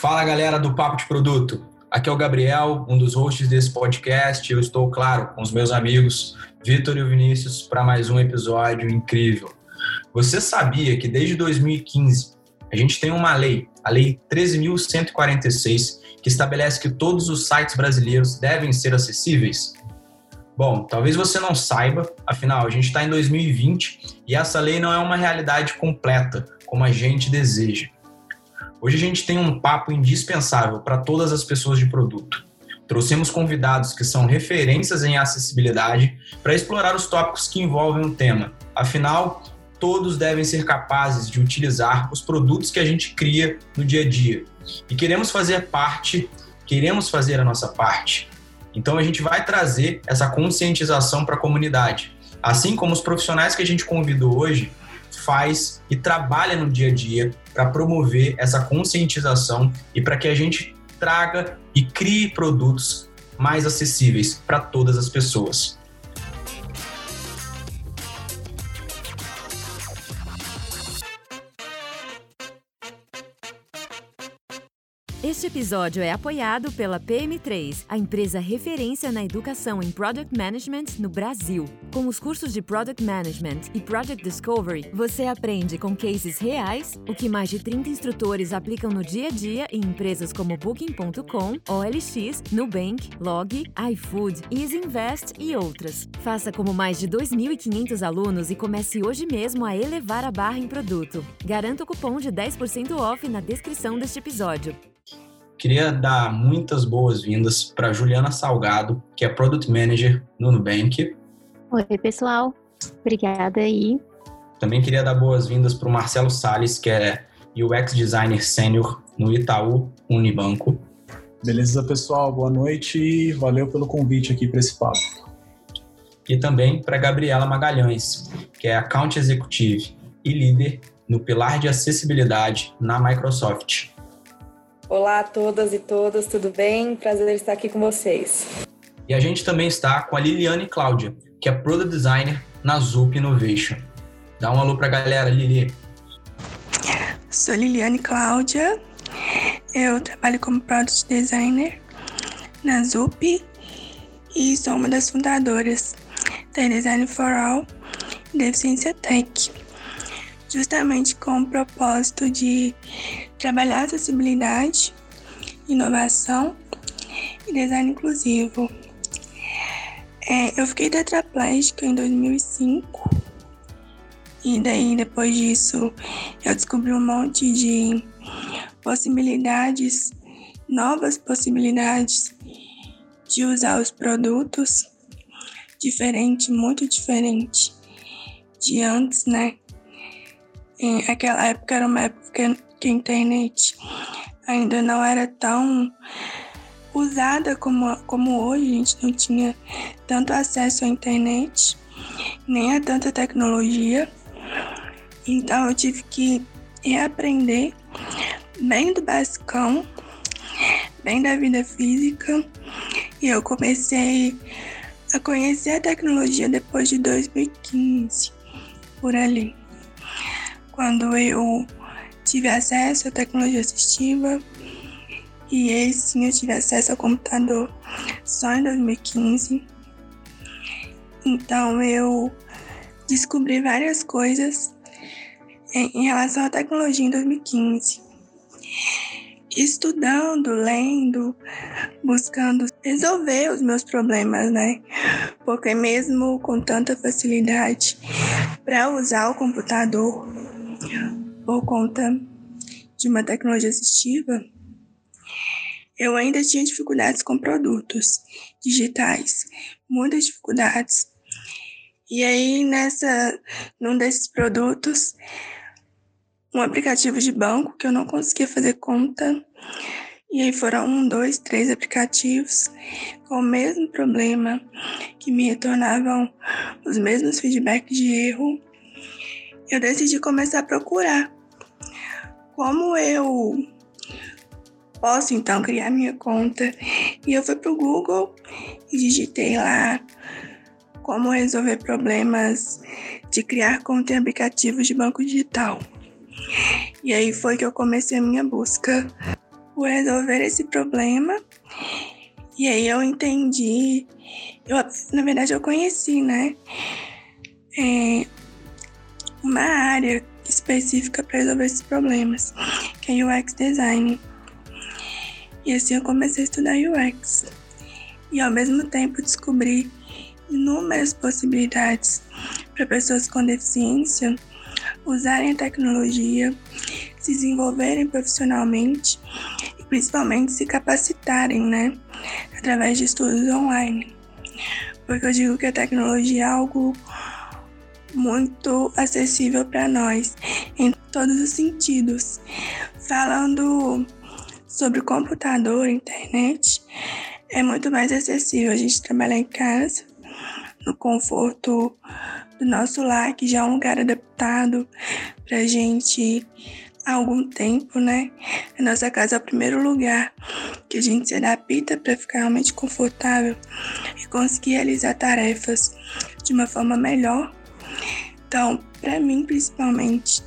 Fala galera do Papo de Produto. Aqui é o Gabriel, um dos hosts desse podcast. Eu estou, claro, com os meus amigos Vitor e o Vinícius para mais um episódio incrível. Você sabia que desde 2015 a gente tem uma lei, a Lei 13.146, que estabelece que todos os sites brasileiros devem ser acessíveis? Bom, talvez você não saiba, afinal, a gente está em 2020 e essa lei não é uma realidade completa, como a gente deseja. Hoje a gente tem um papo indispensável para todas as pessoas de produto. Trouxemos convidados que são referências em acessibilidade para explorar os tópicos que envolvem o tema. Afinal, todos devem ser capazes de utilizar os produtos que a gente cria no dia a dia. E queremos fazer parte, queremos fazer a nossa parte. Então a gente vai trazer essa conscientização para a comunidade. Assim como os profissionais que a gente convidou hoje faz e trabalha no dia a dia para promover essa conscientização e para que a gente traga e crie produtos mais acessíveis para todas as pessoas. Este episódio é apoiado pela PM3, a empresa referência na educação em Product Management no Brasil. Com os cursos de Product Management e Project Discovery, você aprende com cases reais o que mais de 30 instrutores aplicam no dia a dia em empresas como Booking.com, OLX, Nubank, Log, iFood, EasyInvest e outras. Faça como mais de 2.500 alunos e comece hoje mesmo a elevar a barra em produto. Garanta o cupom de 10% off na descrição deste episódio. Queria dar muitas boas-vindas para Juliana Salgado, que é Product Manager no Nubank. Oi, pessoal. Obrigada aí. Também queria dar boas-vindas para o Marcelo Sales, que é UX Designer Sênior no Itaú Unibanco. Beleza, pessoal? Boa noite e valeu pelo convite aqui para esse papo. E também para Gabriela Magalhães, que é Account Executive e líder no pilar de acessibilidade na Microsoft. Olá a todas e todas, tudo bem? Prazer estar aqui com vocês. E a gente também está com a Liliane Cláudia, que é Product Designer na Zup Innovation. Dá um alô para a galera, Lili. Sou Liliane Cláudia, eu trabalho como Product Designer na Zup e sou uma das fundadoras da Design for All e Deficiência Tech justamente com o propósito de trabalhar acessibilidade, inovação e design inclusivo. É, eu fiquei tetraplégica em 2005 e daí depois disso eu descobri um monte de possibilidades, novas possibilidades de usar os produtos diferente, muito diferente de antes, né? em aquela época era uma época que a internet ainda não era tão usada como, como hoje, a gente não tinha tanto acesso à internet, nem a tanta tecnologia. Então eu tive que reaprender bem do basicão, bem da vida física, e eu comecei a conhecer a tecnologia depois de 2015, por ali quando eu tive acesso à tecnologia assistiva e aí sim eu tive acesso ao computador só em 2015. Então eu descobri várias coisas em, relação à tecnologia em 2015. Estudando, lendo, buscando resolver os meus problemas, né? Porque mesmo com tanta facilidade para usar o computador, por conta de uma tecnologia assistiva, eu ainda tinha dificuldades com produtos digitais, muitas dificuldades. E aí, nessa, num desses produtos, um aplicativo de banco que eu não conseguia fazer conta. E aí foram um, dois, três aplicativos com o mesmo problema, que me retornavam os mesmos feedbacks de erro eu decidi começar a procurar como eu posso então criar minha conta. E eu fui pro Google e digitei lá como resolver problemas de criar conta em aplicativos de banco digital. E aí foi que eu comecei a minha busca por resolver esse problema. E aí eu entendi, eu, na verdade eu conheci, né? É, uma área específica para resolver esses problemas, que é UX Design. E assim eu comecei a estudar UX. E ao mesmo tempo descobri inúmeras possibilidades para pessoas com deficiência usarem a tecnologia, se desenvolverem profissionalmente e principalmente se capacitarem, né, através de estudos online. Porque eu digo que a tecnologia é algo muito acessível para nós em todos os sentidos. Falando sobre computador, internet, é muito mais acessível a gente trabalhar em casa, no conforto do nosso lar, que já é um lugar adaptado para gente há algum tempo, né? A nossa casa é o primeiro lugar que a gente se adapta para ficar realmente confortável e conseguir realizar tarefas de uma forma melhor. Então, para mim, principalmente,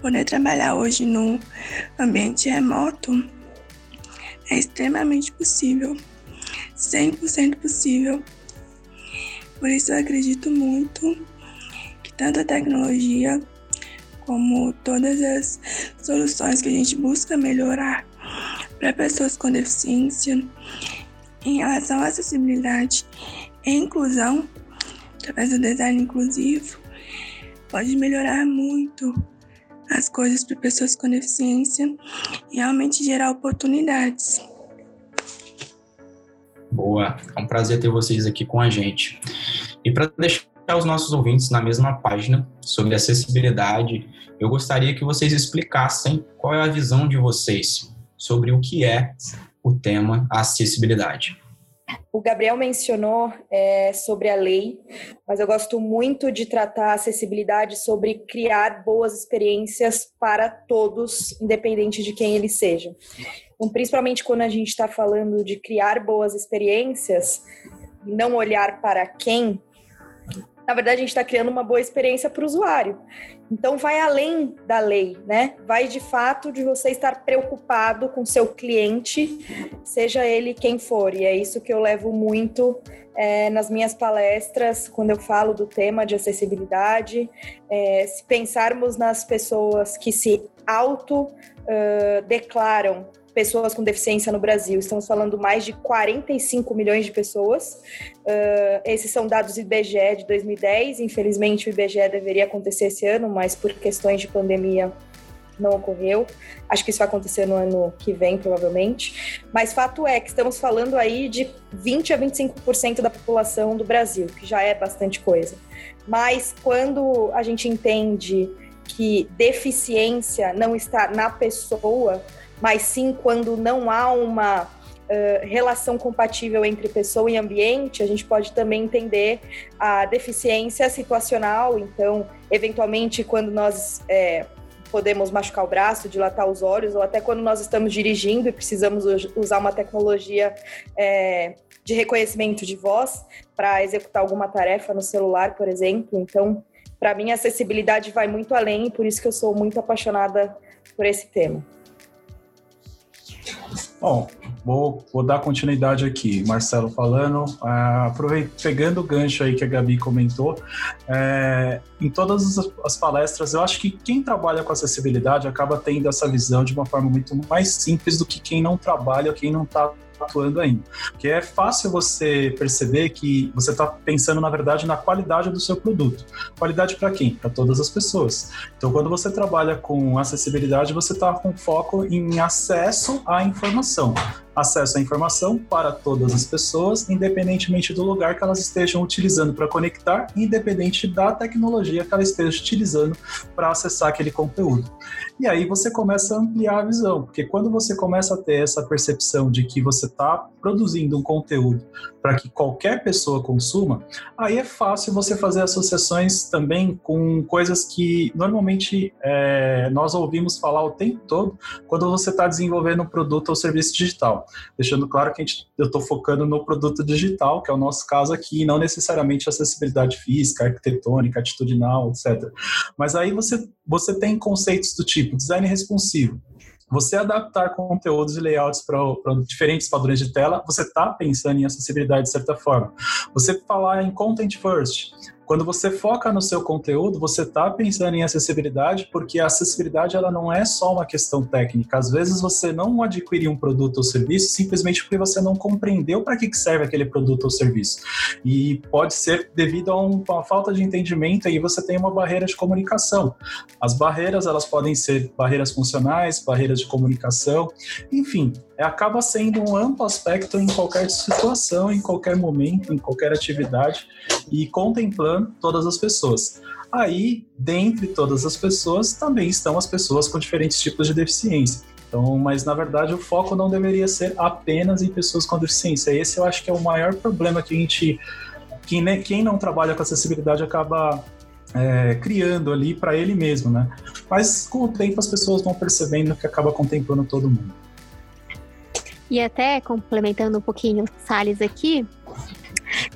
poder trabalhar hoje no ambiente remoto é extremamente possível, 100% possível. Por isso, eu acredito muito que tanto a tecnologia como todas as soluções que a gente busca melhorar para pessoas com deficiência em relação à acessibilidade e inclusão, através do design inclusivo, pode melhorar muito as coisas para pessoas com deficiência e realmente gerar oportunidades. Boa, é um prazer ter vocês aqui com a gente. E para deixar os nossos ouvintes na mesma página sobre acessibilidade, eu gostaria que vocês explicassem qual é a visão de vocês sobre o que é o tema acessibilidade. O Gabriel mencionou é, sobre a lei, mas eu gosto muito de tratar a acessibilidade sobre criar boas experiências para todos, independente de quem eles sejam. Então, principalmente quando a gente está falando de criar boas experiências, não olhar para quem, na verdade, a gente está criando uma boa experiência para o usuário. Então, vai além da lei, né? Vai de fato de você estar preocupado com seu cliente, seja ele quem for. E é isso que eu levo muito é, nas minhas palestras, quando eu falo do tema de acessibilidade. É, se pensarmos nas pessoas que se auto-declaram uh, pessoas com deficiência no Brasil. Estamos falando mais de 45 milhões de pessoas. Uh, esses são dados do IBGE de 2010. Infelizmente, o IBGE deveria acontecer esse ano, mas por questões de pandemia não ocorreu. Acho que isso vai acontecer no ano que vem, provavelmente. Mas fato é que estamos falando aí de 20 a 25% da população do Brasil, que já é bastante coisa. Mas quando a gente entende que deficiência não está na pessoa, mas sim quando não há uma uh, relação compatível entre pessoa e ambiente, a gente pode também entender a deficiência situacional. Então, eventualmente, quando nós é, podemos machucar o braço, dilatar os olhos, ou até quando nós estamos dirigindo e precisamos usar uma tecnologia é, de reconhecimento de voz para executar alguma tarefa no celular, por exemplo. Então, para mim, a acessibilidade vai muito além por isso que eu sou muito apaixonada por esse tema. Bom, vou, vou dar continuidade aqui. Marcelo falando, uh, pegando o gancho aí que a Gabi comentou, é, em todas as palestras, eu acho que quem trabalha com acessibilidade acaba tendo essa visão de uma forma muito mais simples do que quem não trabalha, quem não está atuando ainda. Porque é fácil você perceber que você está pensando, na verdade, na qualidade do seu produto. Qualidade para quem? Para todas as pessoas. Então, quando você trabalha com acessibilidade, você está com foco em acesso à informação acesso à informação para todas as pessoas, independentemente do lugar que elas estejam utilizando para conectar, independente da tecnologia que ela esteja utilizando para acessar aquele conteúdo. E aí você começa a ampliar a visão, porque quando você começa a ter essa percepção de que você está produzindo um conteúdo para que qualquer pessoa consuma, aí é fácil você fazer associações também com coisas que normalmente é, nós ouvimos falar o tempo todo quando você está desenvolvendo um produto ou serviço digital deixando claro que gente, eu estou focando no produto digital, que é o nosso caso aqui, e não necessariamente acessibilidade física, arquitetônica, atitudinal, etc. Mas aí você, você tem conceitos do tipo design responsivo, você adaptar conteúdos e layouts para diferentes padrões de tela, você está pensando em acessibilidade de certa forma. Você falar em content first, quando você foca no seu conteúdo, você está pensando em acessibilidade, porque a acessibilidade ela não é só uma questão técnica. Às vezes você não adquire um produto ou serviço simplesmente porque você não compreendeu para que serve aquele produto ou serviço. E pode ser devido a uma falta de entendimento e você tem uma barreira de comunicação. As barreiras elas podem ser barreiras funcionais, barreiras de comunicação, enfim, acaba sendo um amplo aspecto em qualquer situação, em qualquer momento, em qualquer atividade e contemplando todas as pessoas. Aí, dentre todas as pessoas, também estão as pessoas com diferentes tipos de deficiência. Então, mas na verdade o foco não deveria ser apenas em pessoas com deficiência. Esse eu acho que é o maior problema que a gente, quem, quem não trabalha com acessibilidade acaba é, criando ali para ele mesmo, né? Mas com o tempo as pessoas vão percebendo que acaba contemplando todo mundo. E até complementando um pouquinho Salles aqui,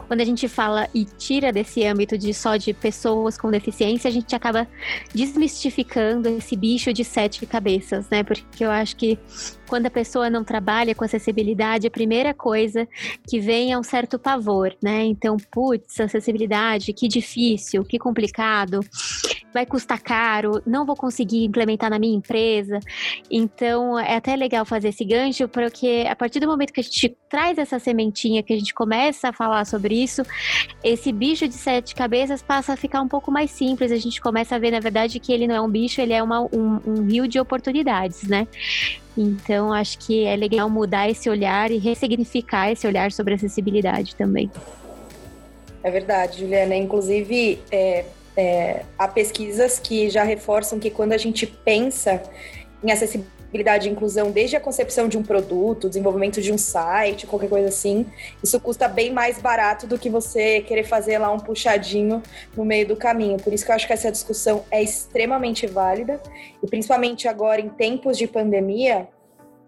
quando a gente fala e tira desse âmbito de só de pessoas com deficiência, a gente acaba desmistificando esse bicho de sete cabeças, né? Porque eu acho que quando a pessoa não trabalha com acessibilidade, a primeira coisa que vem é um certo pavor, né? Então, putz, acessibilidade, que difícil, que complicado, vai custar caro, não vou conseguir implementar na minha empresa. Então, é até legal fazer esse gancho, porque a partir do momento que a gente traz essa sementinha, que a gente começa a falar sobre isso, esse bicho de sete cabeças passa a ficar um pouco mais simples. A gente começa a ver, na verdade, que ele não é um bicho, ele é uma, um, um rio de oportunidades, né? Então, acho que é legal mudar esse olhar e ressignificar esse olhar sobre acessibilidade também. É verdade, Juliana. Inclusive, é, é, há pesquisas que já reforçam que quando a gente pensa em acessibilidade e inclusão, desde a concepção de um produto, desenvolvimento de um site, qualquer coisa assim, isso custa bem mais barato do que você querer fazer lá um puxadinho no meio do caminho. Por isso que eu acho que essa discussão é extremamente válida, e principalmente agora em tempos de pandemia,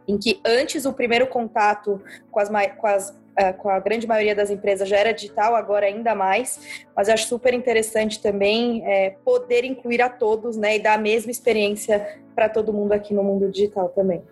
em que antes o primeiro contato com as, com as com a grande maioria das empresas já era digital, agora ainda mais, mas acho super interessante também é, poder incluir a todos, né, e dar a mesma experiência para todo mundo aqui no mundo digital também.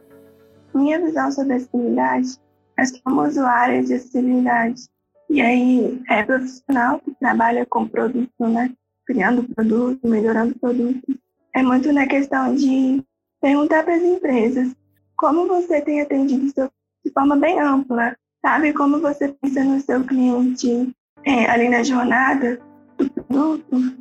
Minha visão sobre acessibilidade, nós somos usuários de acessibilidade, e aí é profissional que trabalha com produto, né, criando produto, melhorando produto, é muito na questão de perguntar para as empresas como você tem atendido de forma bem ampla Sabe como você pensa no seu cliente é, ali na jornada do produto?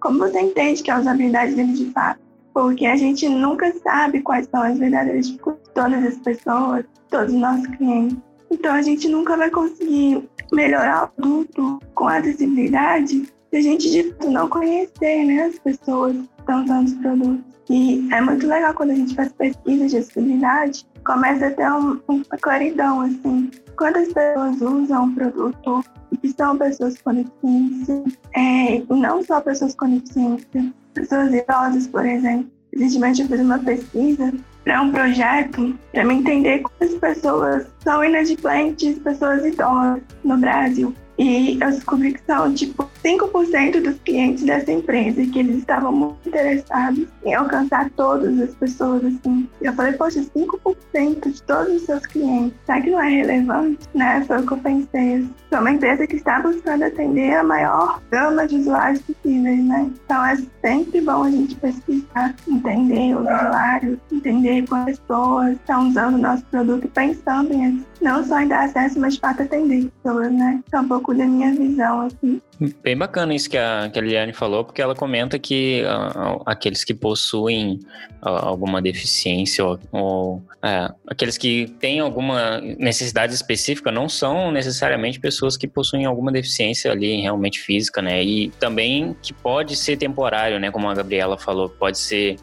Como você entende que é a usabilidade dele de fato? Porque a gente nunca sabe quais são as verdadeiras dificuldades de todas as pessoas, todos os nossos clientes. Então a gente nunca vai conseguir melhorar o produto com acessibilidade se a gente de fato não conhecer né, as pessoas que estão usando os produtos. E é muito legal quando a gente faz pesquisa de acessibilidade, começa a ter um, uma claridão, assim, quantas pessoas usam o produto e que são pessoas com deficiência, é, e não só pessoas com deficiência, pessoas idosas, por exemplo. Recentemente eu fiz uma pesquisa para um projeto para me entender quantas pessoas são inadimplentes, pessoas idosas no Brasil. E eu descobri que são, tipo, 5% dos clientes dessa empresa que eles estavam muito interessados em alcançar todas as pessoas, assim. Eu falei, poxa, 5% de todos os seus clientes, será que não é relevante? Né? Foi o que eu pensei. É uma empresa que está buscando atender a maior gama de usuários possíveis, né? Então é sempre bom a gente pesquisar, entender os usuários, entender quantas pessoas estão usando o nosso produto pensando em não só em dar acesso, mas de fato atender pessoas, né? Então, da minha visão, assim. Bem bacana isso que a, que a Liliane falou, porque ela comenta que uh, aqueles que possuem uh, alguma deficiência ou, ou uh, aqueles que têm alguma necessidade específica não são necessariamente pessoas que possuem alguma deficiência ali realmente física, né? E também que pode ser temporário, né? Como a Gabriela falou, pode ser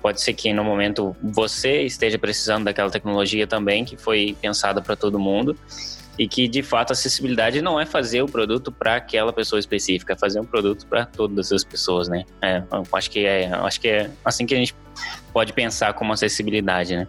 pode ser que no momento você esteja precisando daquela tecnologia também que foi pensada para todo mundo e que de fato a acessibilidade não é fazer o produto para aquela pessoa específica, é fazer um produto para todas as pessoas, né? É, acho que é, acho que é assim que a gente pode pensar como acessibilidade, né?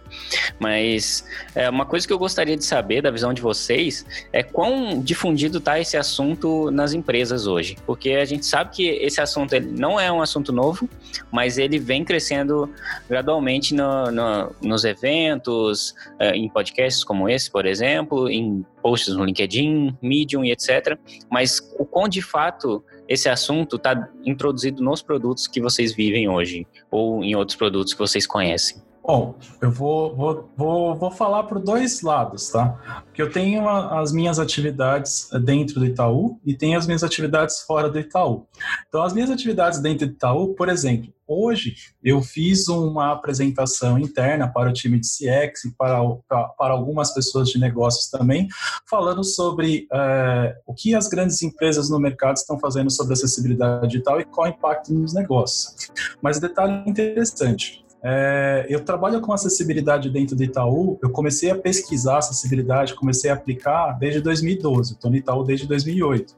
Mas é, uma coisa que eu gostaria de saber da visão de vocês é quão difundido está esse assunto nas empresas hoje, porque a gente sabe que esse assunto ele não é um assunto novo, mas ele vem crescendo gradualmente no, no, nos eventos, é, em podcasts como esse, por exemplo, em posts no LinkedIn, Medium e etc. Mas o quão de fato esse assunto está introduzido nos produtos que vocês vivem hoje ou em outros produtos que vocês conhecem? Bom, eu vou, vou, vou, vou falar por dois lados, tá? Porque eu tenho a, as minhas atividades dentro do Itaú e tenho as minhas atividades fora do Itaú. Então, as minhas atividades dentro do Itaú, por exemplo, hoje eu fiz uma apresentação interna para o time de CX e para, para, para algumas pessoas de negócios também, falando sobre é, o que as grandes empresas no mercado estão fazendo sobre acessibilidade digital e qual o impacto nos negócios. Mas detalhe interessante, é, eu trabalho com acessibilidade dentro do Itaú. Eu comecei a pesquisar acessibilidade, comecei a aplicar desde 2012. Estou no Itaú desde 2008.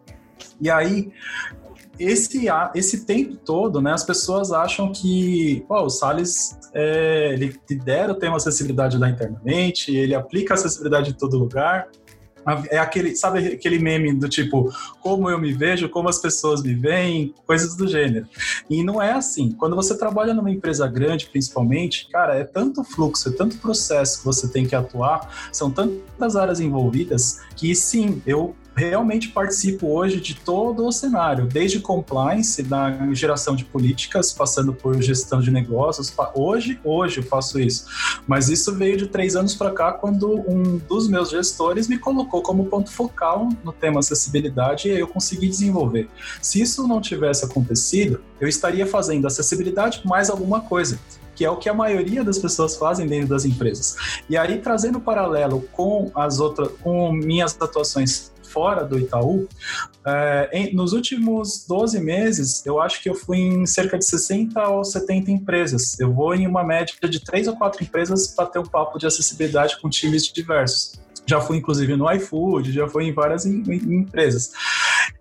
E aí, esse, esse tempo todo, né, as pessoas acham que pô, o Salles é, ele lidera o tema acessibilidade lá internamente, ele aplica acessibilidade em todo lugar. É aquele, sabe aquele meme do tipo, como eu me vejo, como as pessoas me veem, coisas do gênero. E não é assim. Quando você trabalha numa empresa grande, principalmente, cara, é tanto fluxo, é tanto processo que você tem que atuar, são tantas áreas envolvidas que sim, eu realmente participo hoje de todo o cenário, desde compliance, da geração de políticas, passando por gestão de negócios. Hoje, hoje eu faço isso. Mas isso veio de três anos para cá, quando um dos meus gestores me colocou como ponto focal no tema acessibilidade e eu consegui desenvolver. Se isso não tivesse acontecido, eu estaria fazendo acessibilidade mais alguma coisa que é o que a maioria das pessoas fazem dentro das empresas. E aí, trazendo paralelo com as outras, com minhas atuações fora do Itaú, é, em, nos últimos 12 meses, eu acho que eu fui em cerca de 60 ou 70 empresas. Eu vou em uma média de 3 ou 4 empresas para ter um papo de acessibilidade com times diversos. Já fui, inclusive, no iFood, já fui em várias em, em empresas.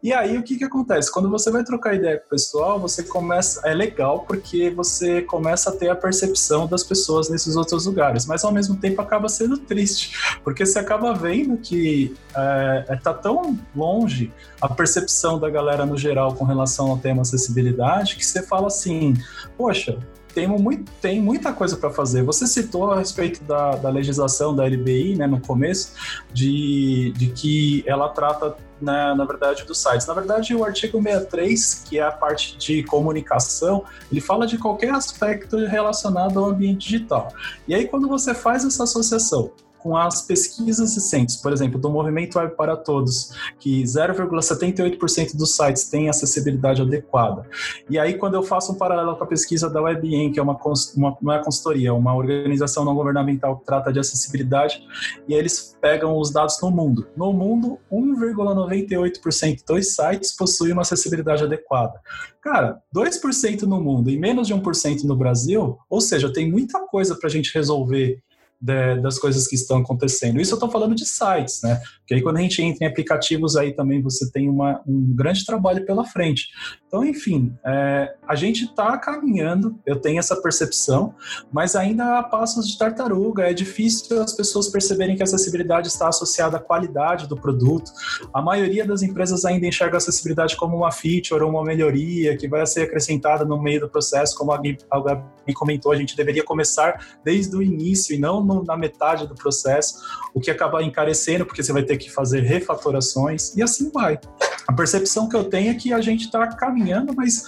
E aí, o que que acontece? Quando você vai trocar ideia com o pessoal, você começa... É legal porque você começa a ter a percepção das pessoas nesses outros lugares, mas ao mesmo tempo acaba sendo triste, porque você acaba vendo que é, é tá tão longe a percepção da galera no geral com relação ao tema acessibilidade que você fala assim, poxa, tem, muito, tem muita coisa para fazer. Você citou a respeito da, da legislação da LBI, né, no começo, de, de que ela trata, né, na verdade, dos sites. Na verdade, o artigo 63, que é a parte de comunicação, ele fala de qualquer aspecto relacionado ao ambiente digital. E aí, quando você faz essa associação com as pesquisas recentes, por exemplo, do Movimento Web para Todos, que 0,78% dos sites têm acessibilidade adequada. E aí, quando eu faço um paralelo com a pesquisa da WebEn, que é uma, uma, não é consultoria, é uma organização não governamental que trata de acessibilidade, e eles pegam os dados no mundo. No mundo, 1,98% dos sites possuem uma acessibilidade adequada. Cara, 2% no mundo e menos de 1% no Brasil, ou seja, tem muita coisa para a gente resolver de, das coisas que estão acontecendo. Isso eu estou falando de sites, né? Porque aí quando a gente entra em aplicativos, aí também você tem uma, um grande trabalho pela frente. Então, enfim, é, a gente está caminhando, eu tenho essa percepção, mas ainda há passos de tartaruga. É difícil as pessoas perceberem que a acessibilidade está associada à qualidade do produto. A maioria das empresas ainda enxerga a acessibilidade como uma feature ou uma melhoria que vai ser acrescentada no meio do processo, como a Gabi comentou, a gente deveria começar desde o início e não no no, na metade do processo, o que acaba encarecendo, porque você vai ter que fazer refatorações, e assim vai. A percepção que eu tenho é que a gente está caminhando, mas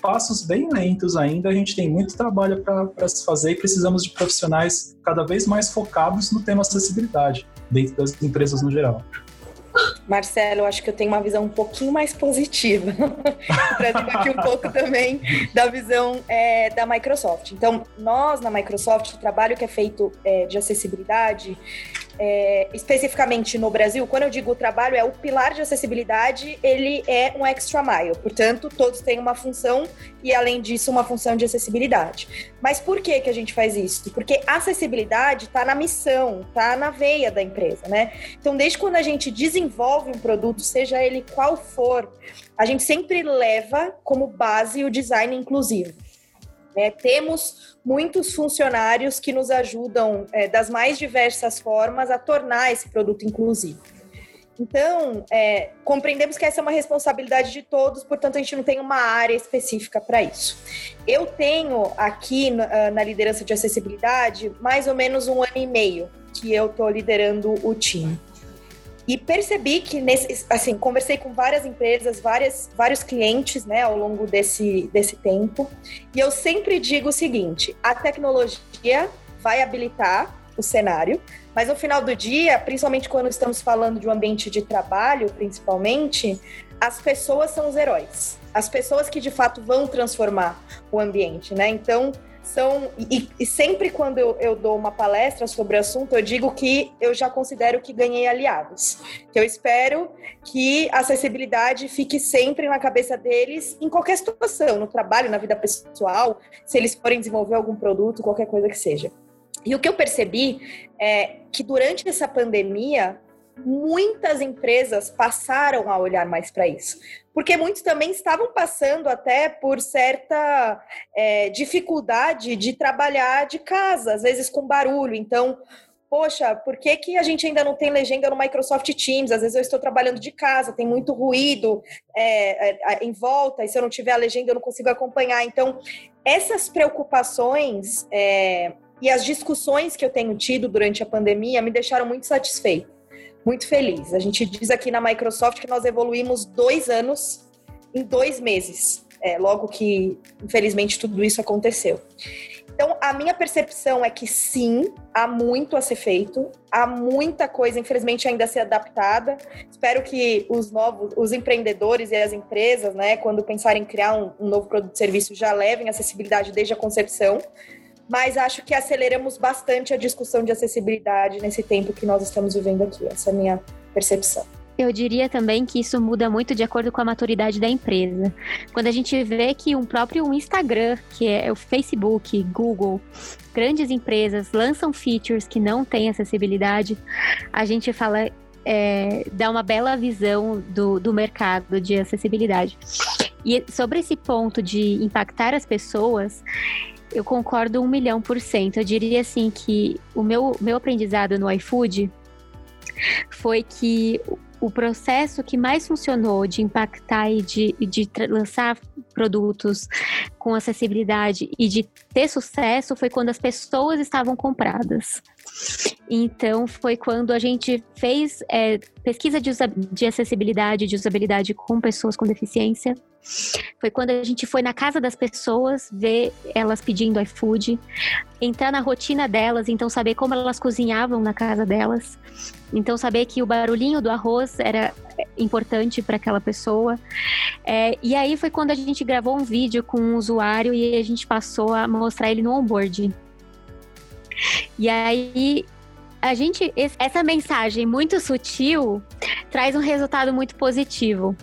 passos bem lentos ainda. A gente tem muito trabalho para se fazer e precisamos de profissionais cada vez mais focados no tema acessibilidade, dentro das empresas no geral. Marcelo, eu acho que eu tenho uma visão um pouquinho mais positiva, trazendo aqui um pouco também da visão é, da Microsoft. Então, nós na Microsoft, o trabalho que é feito é, de acessibilidade, é, especificamente no Brasil, quando eu digo o trabalho, é o pilar de acessibilidade, ele é um extra mile, portanto, todos têm uma função e, além disso, uma função de acessibilidade. Mas por que, que a gente faz isso? Porque acessibilidade está na missão, está na veia da empresa, né? Então, desde quando a gente desenvolve um produto, seja ele qual for, a gente sempre leva como base o design inclusivo. É, temos muitos funcionários que nos ajudam é, das mais diversas formas a tornar esse produto inclusivo. Então, é, compreendemos que essa é uma responsabilidade de todos, portanto, a gente não tem uma área específica para isso. Eu tenho aqui na, na, liderança de acessibilidade mais ou menos um ano e meio que eu estou liderando o time. E percebi que, nesse, assim, conversei com várias empresas, várias, vários clientes, né, ao longo desse, desse tempo, e eu sempre digo o seguinte: a tecnologia vai habilitar o cenário, mas no final do dia, principalmente quando estamos falando de um ambiente de trabalho, principalmente, as pessoas são os heróis. As pessoas que de fato vão transformar o ambiente, né? Então, são. E, e sempre quando eu, eu, dou uma palestra sobre o assunto, eu digo que eu já considero que ganhei aliados. Que eu espero que a acessibilidade fique sempre na cabeça deles em qualquer situação, no trabalho, na vida pessoal, se eles forem desenvolver algum produto, qualquer coisa que seja. E o que eu percebi é que durante essa pandemia, muitas empresas passaram a olhar mais para isso. Porque muitos também estavam passando até por certa é, dificuldade de trabalhar de casa, às vezes com barulho. Então, poxa, por que, que a gente ainda não tem legenda no Microsoft Teams? Às vezes eu estou trabalhando de casa, tem muito ruído é, é, em volta, e se eu não tiver a legenda eu não consigo acompanhar. Então, essas preocupações é, e as discussões que eu tenho tido durante a pandemia me deixaram muito satisfeita, muito feliz. A gente diz aqui na Microsoft que nós evoluímos dois anos em dois meses, é, logo que, infelizmente, tudo isso aconteceu. Então, a minha percepção é que sim, há muito a ser feito, há muita coisa, infelizmente, ainda a ser adaptada. Espero que os novos, os empreendedores e as empresas, né, quando pensarem em criar um, um novo produto e serviço, já levem acessibilidade desde a concepção mas acho que aceleramos bastante a discussão de acessibilidade nesse tempo que nós estamos vivendo aqui. Essa é a minha percepção. Eu diria também que isso muda muito de acordo com a maturidade da empresa. Quando a gente vê que um próprio Instagram, que é o Facebook, Google, grandes empresas lançam features que não têm acessibilidade, a gente fala, é, dá uma bela visão do, do mercado de acessibilidade. E sobre esse ponto de impactar as pessoas, eu concordo um milhão por cento. Eu diria assim que o meu, meu aprendizado no iFood foi que o processo que mais funcionou de impactar e de, de lançar produtos com acessibilidade e de ter sucesso foi quando as pessoas estavam compradas. Então, foi quando a gente fez é, pesquisa de, de acessibilidade, de usabilidade com pessoas com deficiência. Foi quando a gente foi na casa das pessoas, ver elas pedindo iFood, entrar na rotina delas, então saber como elas cozinhavam na casa delas. Então, saber que o barulhinho do arroz era importante para aquela pessoa. É, e aí foi quando a gente gravou um vídeo com um usuário e a gente passou a mostrar ele no onboard. E aí a gente essa mensagem muito sutil traz um resultado muito positivo.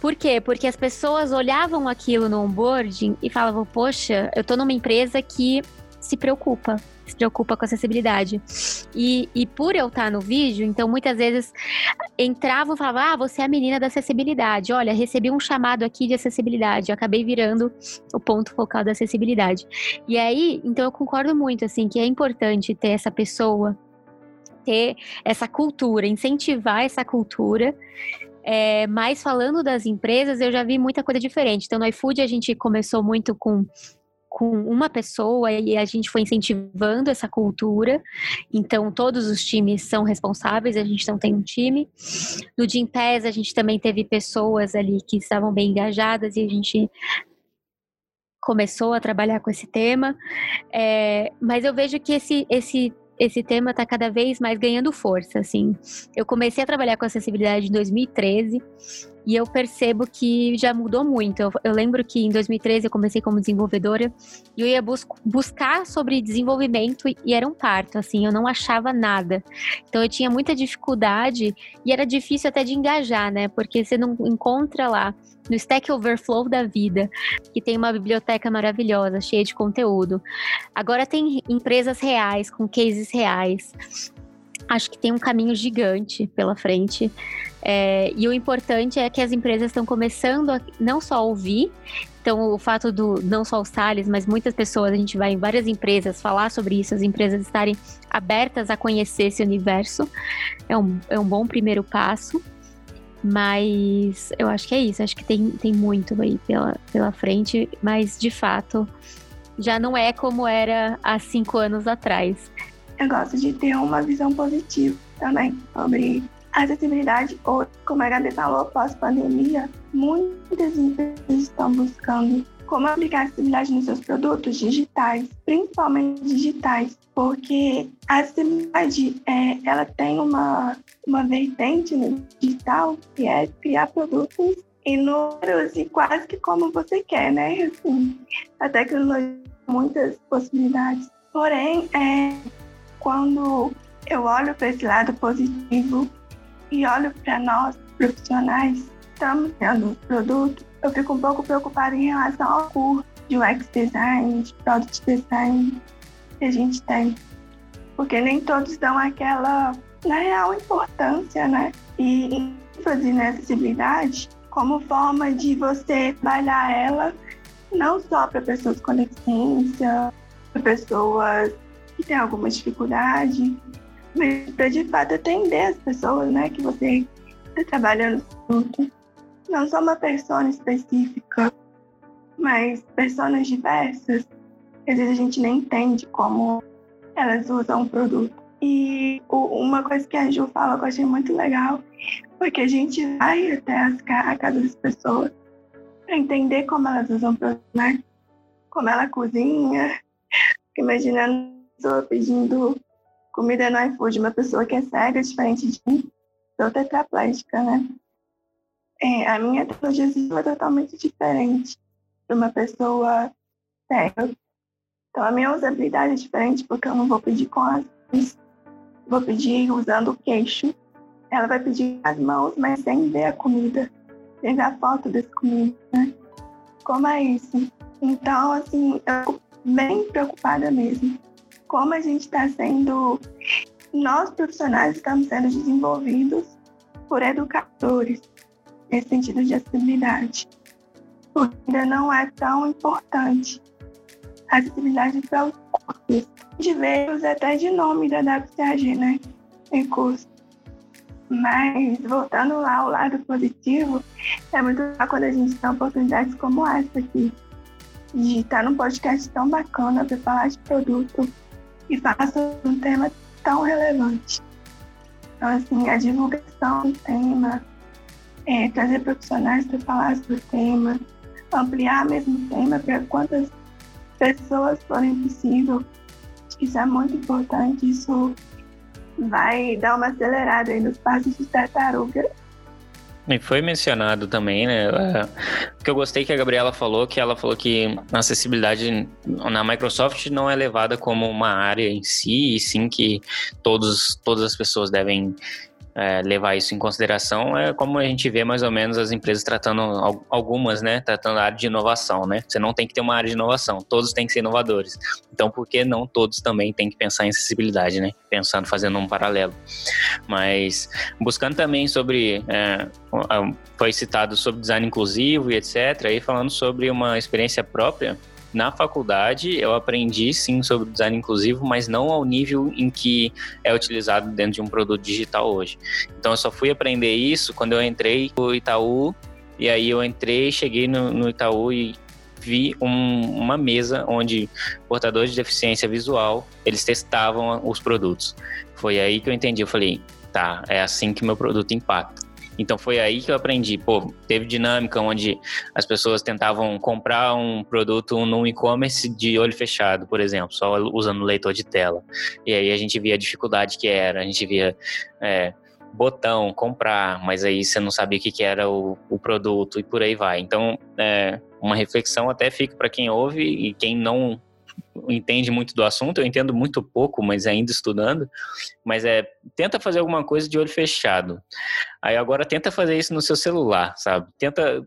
Por quê? Porque as pessoas olhavam aquilo no onboarding e falavam: "Poxa, eu tô numa empresa que se preocupa, se preocupa com acessibilidade. E, e por eu estar no vídeo, então muitas vezes entravam e falavam: Ah, você é a menina da acessibilidade. Olha, recebi um chamado aqui de acessibilidade. Eu acabei virando o ponto focal da acessibilidade. E aí, então eu concordo muito, assim, que é importante ter essa pessoa, ter essa cultura, incentivar essa cultura. É, mas falando das empresas, eu já vi muita coisa diferente. Então, no iFood, a gente começou muito com com uma pessoa e a gente foi incentivando essa cultura. Então, todos os times são responsáveis, a gente não tem um time. No Gimpass, a gente também teve pessoas ali que estavam bem engajadas e a gente começou a trabalhar com esse tema. É, mas eu vejo que esse, esse esse tema está cada vez mais ganhando força, assim. Eu comecei a trabalhar com acessibilidade em 2013 e eu percebo que já mudou muito. Eu, eu, lembro que em 2013 eu comecei como desenvolvedora e eu ia bus buscar sobre desenvolvimento e era um parto, assim, eu não achava nada. Então eu tinha muita dificuldade e era difícil até de engajar, né? Porque você não encontra lá no Stack Overflow da vida, que tem uma biblioteca maravilhosa, cheia de conteúdo. Agora tem empresas reais, com cases reais. Acho que tem um caminho gigante pela frente. É, e o importante é que as empresas estão começando a não só ouvir, então o fato do não só os Salles, mas muitas pessoas, a gente vai em várias empresas falar sobre isso, as empresas estarem abertas a conhecer esse universo, é um, é um bom primeiro passo. Mas eu acho que é isso, acho que tem, tem muito aí pela, pela frente, mas de fato já não é como era há cinco anos atrás. Eu gosto de ter uma visão positiva também sobre acessibilidade. Ou, como a Gabi falou, pós-pandemia, muitas empresas estão buscando como aplicar acessibilidade nos seus produtos digitais, principalmente digitais, porque a acessibilidade é, ela tem uma, uma vertente no digital que é criar produtos inúmeros e quase que como você quer, né? Assim, a tecnologia tem muitas possibilidades. Porém, é, quando eu olho para esse lado positivo e olho para nós, profissionais, estamos tendo produto, eu fico um pouco preocupada em relação ao curso de UX design, de product design que a gente tem. Porque nem todos dão aquela, na real, importância, né? E ênfase na acessibilidade como forma de você trabalhar ela não só para pessoas com deficiência, para pessoas que têm alguma dificuldade, mas para de fato atender as pessoas né, que você está trabalhando junto. Não só uma persona específica, mas pessoas diversas, às vezes a gente nem entende como elas usam o produto. E uma coisa que a Ju fala que eu achei muito legal foi que a gente vai até as, a casa das pessoas para entender como elas usam o produto, né? Como ela cozinha. Imaginando pessoa pedindo comida no iFood, uma pessoa que é cega, diferente de mim, sou tetraplégica, né? É, a minha tecnologia é totalmente diferente de uma pessoa cega. Então, a minha usabilidade é diferente porque eu não vou pedir com as mãos, vou pedir usando o queixo. Ela vai pedir com as mãos, mas sem ver a comida, sem ver a foto dessa comida, né? Como é isso? Então, assim, eu fico bem preocupada mesmo como a gente está sendo, nós profissionais estamos sendo desenvolvidos por educadores nesse sentido de acessibilidade. Porque ainda não é tão importante a acessibilidade para os cursos. Gente vê até de nome da WCAG, né? Em curso. Mas, voltando lá ao lado positivo, é muito legal quando a gente tem oportunidades como essa aqui, de estar num podcast tão bacana para falar de produto, e faça um tema tão relevante. Então, assim, a divulgação do tema, é, trazer profissionais para falar sobre o tema, ampliar mesmo o tema para quantas pessoas forem possível. Isso é muito importante, isso vai dar uma acelerada aí nos passos de tartaruga e foi mencionado também, né? É, que eu gostei que a Gabriela falou, que ela falou que a acessibilidade na Microsoft não é levada como uma área em si, e sim que todos, todas as pessoas devem é, levar isso em consideração é como a gente vê mais ou menos as empresas tratando algumas, né, tratando a área de inovação, né? Você não tem que ter uma área de inovação, todos têm que ser inovadores. Então, por que não todos também têm que pensar em acessibilidade, né? Pensando, fazendo um paralelo. Mas buscando também sobre é, foi citado sobre design inclusivo e etc. Aí falando sobre uma experiência própria na faculdade eu aprendi sim sobre design inclusivo, mas não ao nível em que é utilizado dentro de um produto digital hoje. Então eu só fui aprender isso quando eu entrei no Itaú, e aí eu entrei, cheguei no, no Itaú e vi um, uma mesa onde portadores de deficiência visual eles testavam os produtos. Foi aí que eu entendi. Eu falei, tá, é assim que meu produto impacta. Então foi aí que eu aprendi. Pô, teve dinâmica onde as pessoas tentavam comprar um produto num e-commerce de olho fechado, por exemplo, só usando leitor de tela. E aí a gente via a dificuldade que era, a gente via. É, botão, comprar, mas aí você não sabia o que, que era o, o produto e por aí vai. Então, é, uma reflexão até fica para quem ouve e quem não entende muito do assunto, eu entendo muito pouco, mas ainda estudando, mas é, tenta fazer alguma coisa de olho fechado. Aí agora tenta fazer isso no seu celular, sabe? Tenta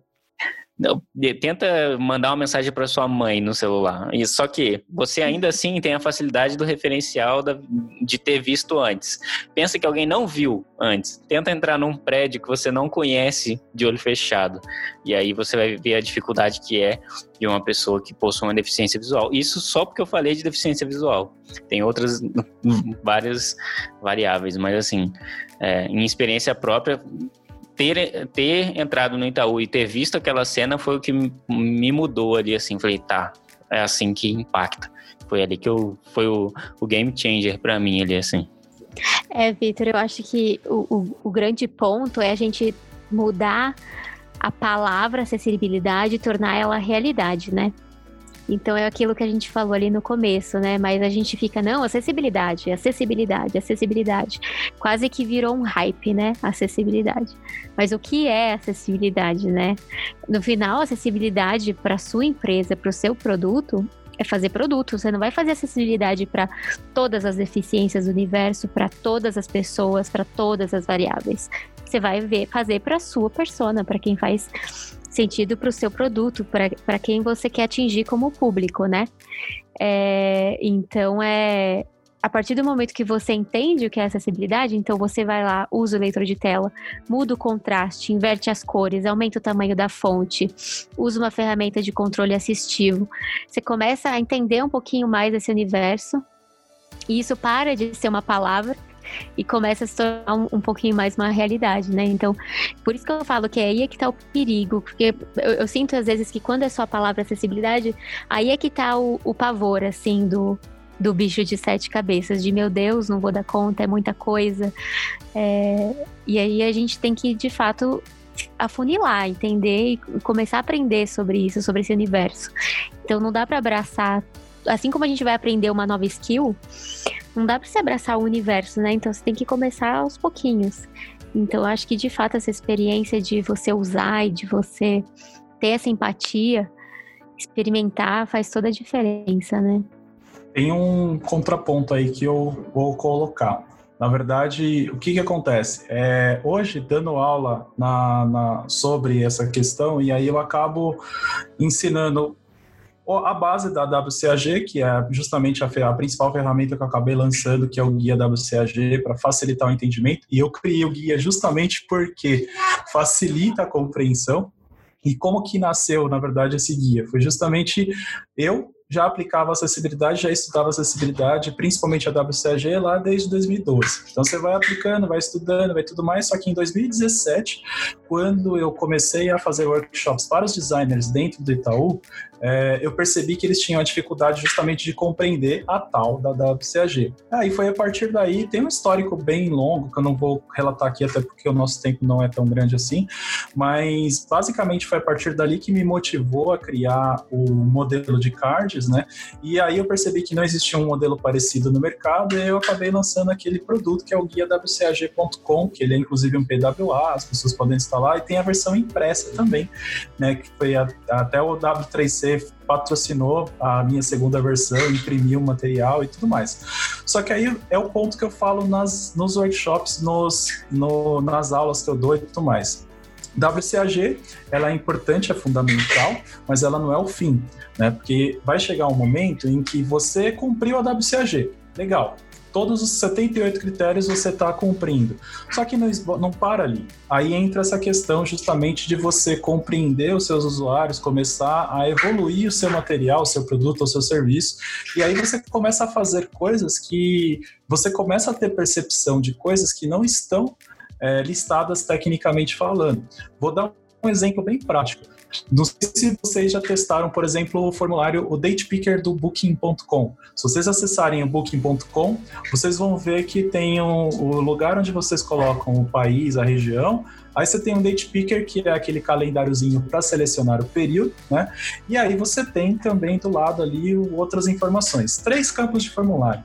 tenta mandar uma mensagem para sua mãe no celular. E só que você ainda assim tem a facilidade do referencial da, de ter visto antes. Pensa que alguém não viu antes. Tenta entrar num prédio que você não conhece de olho fechado. E aí você vai ver a dificuldade que é de uma pessoa que possui uma deficiência visual. Isso só porque eu falei de deficiência visual. Tem outras várias variáveis, mas assim, é, em experiência própria, ter, ter entrado no Itaú e ter visto aquela cena foi o que me mudou ali, assim. Falei, tá, é assim que impacta. Foi ali que eu, foi o, o game changer para mim ali, assim. É, Vitor, eu acho que o, o, o grande ponto é a gente mudar a palavra acessibilidade e tornar ela realidade, né? Então é aquilo que a gente falou ali no começo, né? Mas a gente fica, não, acessibilidade, acessibilidade, acessibilidade. Quase que virou um hype, né? Acessibilidade. Mas o que é acessibilidade, né? No final, acessibilidade para sua empresa, para o seu produto, é fazer produto. Você não vai fazer acessibilidade para todas as deficiências do universo, para todas as pessoas, para todas as variáveis. Você vai ver, fazer para sua persona, para quem faz sentido para o seu produto, para quem você quer atingir como público, né? É, então é a partir do momento que você entende o que é acessibilidade, então você vai lá, usa o leitor de tela, muda o contraste, inverte as cores, aumenta o tamanho da fonte, usa uma ferramenta de controle assistivo. Você começa a entender um pouquinho mais esse universo. E isso para de ser uma palavra e começa a se tornar um, um, pouquinho mais uma realidade, né? Então, por isso que eu falo que é aí é que tá o perigo, porque eu, eu sinto às vezes que quando é só a palavra acessibilidade, aí é que tá o, o pavor, assim, do, do bicho de sete cabeças, de meu Deus, não vou dar conta, é muita coisa. É, e aí a gente tem que, de fato, afunilar, entender e começar a aprender sobre isso, sobre esse universo. Então não dá para abraçar, assim como a gente vai aprender uma nova skill, não dá para se abraçar o universo, né? Então você tem que começar aos pouquinhos. Então acho que de fato essa experiência de você usar e de você ter essa empatia, experimentar faz toda a diferença, né? Tem um contraponto aí que eu vou colocar. Na verdade, o que, que acontece? É, hoje, dando aula na, na, sobre essa questão, e aí eu acabo ensinando a base da WCAG, que é justamente a, a, principal ferramenta que eu acabei lançando, que é o guia WCAG, para facilitar o entendimento. E eu criei o guia justamente porque facilita a compreensão. E como que nasceu, na verdade, esse guia? Foi justamente eu já aplicava acessibilidade, já estudava acessibilidade, principalmente a WCAG lá desde 2012. Então você vai aplicando, vai estudando, vai tudo mais, só que em 2017, quando eu comecei a fazer workshops para os designers dentro do Itaú, é, eu percebi que eles tinham a dificuldade justamente de compreender a tal da WCAG. Aí foi a partir daí, tem um histórico bem longo, que eu não vou relatar aqui, até porque o nosso tempo não é tão grande assim, mas basicamente foi a partir dali que me motivou a criar o modelo de cards, né? E aí eu percebi que não existia um modelo parecido no mercado e eu acabei lançando aquele produto que é o guia WCAG.com, que ele é inclusive um PWA, as pessoas podem instalar, e tem a versão impressa também, né? Que foi a, até o W3C patrocinou a minha segunda versão, imprimiu o material e tudo mais. Só que aí é o ponto que eu falo nas, nos workshops, nos, no, nas aulas que eu dou e tudo mais. WCAG, ela é importante, é fundamental, mas ela não é o fim, né? Porque vai chegar um momento em que você cumpriu a WCAG, legal, todos os 78 critérios você está cumprindo. Só que não, não para ali. Aí entra essa questão justamente de você compreender os seus usuários, começar a evoluir o seu material, o seu produto, o seu serviço, e aí você começa a fazer coisas que você começa a ter percepção de coisas que não estão é, listadas tecnicamente falando. Vou dar um exemplo bem prático. Não sei se vocês já testaram, por exemplo, o formulário, o date picker do Booking.com. Se vocês acessarem o Booking.com, vocês vão ver que tem o, o lugar onde vocês colocam o país, a região, Aí você tem um date picker, que é aquele calendáriozinho para selecionar o período, né? E aí você tem também do lado ali outras informações. Três campos de formulário.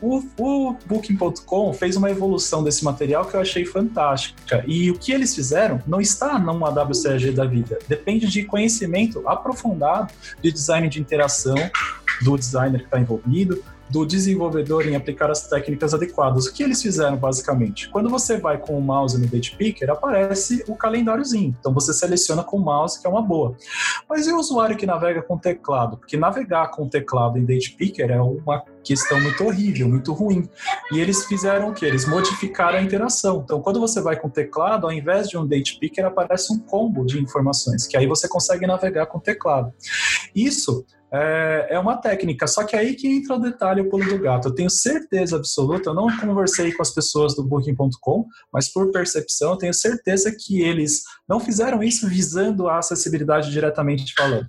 O, o Booking.com fez uma evolução desse material que eu achei fantástica. E o que eles fizeram não está numa WCAG da vida. Depende de conhecimento aprofundado de design de interação do designer que está envolvido, do desenvolvedor em aplicar as técnicas adequadas. O que eles fizeram basicamente? Quando você vai com o mouse no Date Picker, aparece o calendáriozinho. Então você seleciona com o mouse, que é uma boa. Mas e o usuário que navega com teclado? Porque navegar com teclado em Date Picker é uma questão muito horrível, muito ruim. E eles fizeram o que? Eles modificaram a interação. Então, quando você vai com teclado, ao invés de um date picker, aparece um combo de informações, que aí você consegue navegar com teclado. Isso é, é uma técnica, só que aí que entra o detalhe, o pulo do gato. Eu tenho certeza absoluta, eu não conversei com as pessoas do Booking.com, mas por percepção, eu tenho certeza que eles não fizeram isso visando a acessibilidade diretamente falando.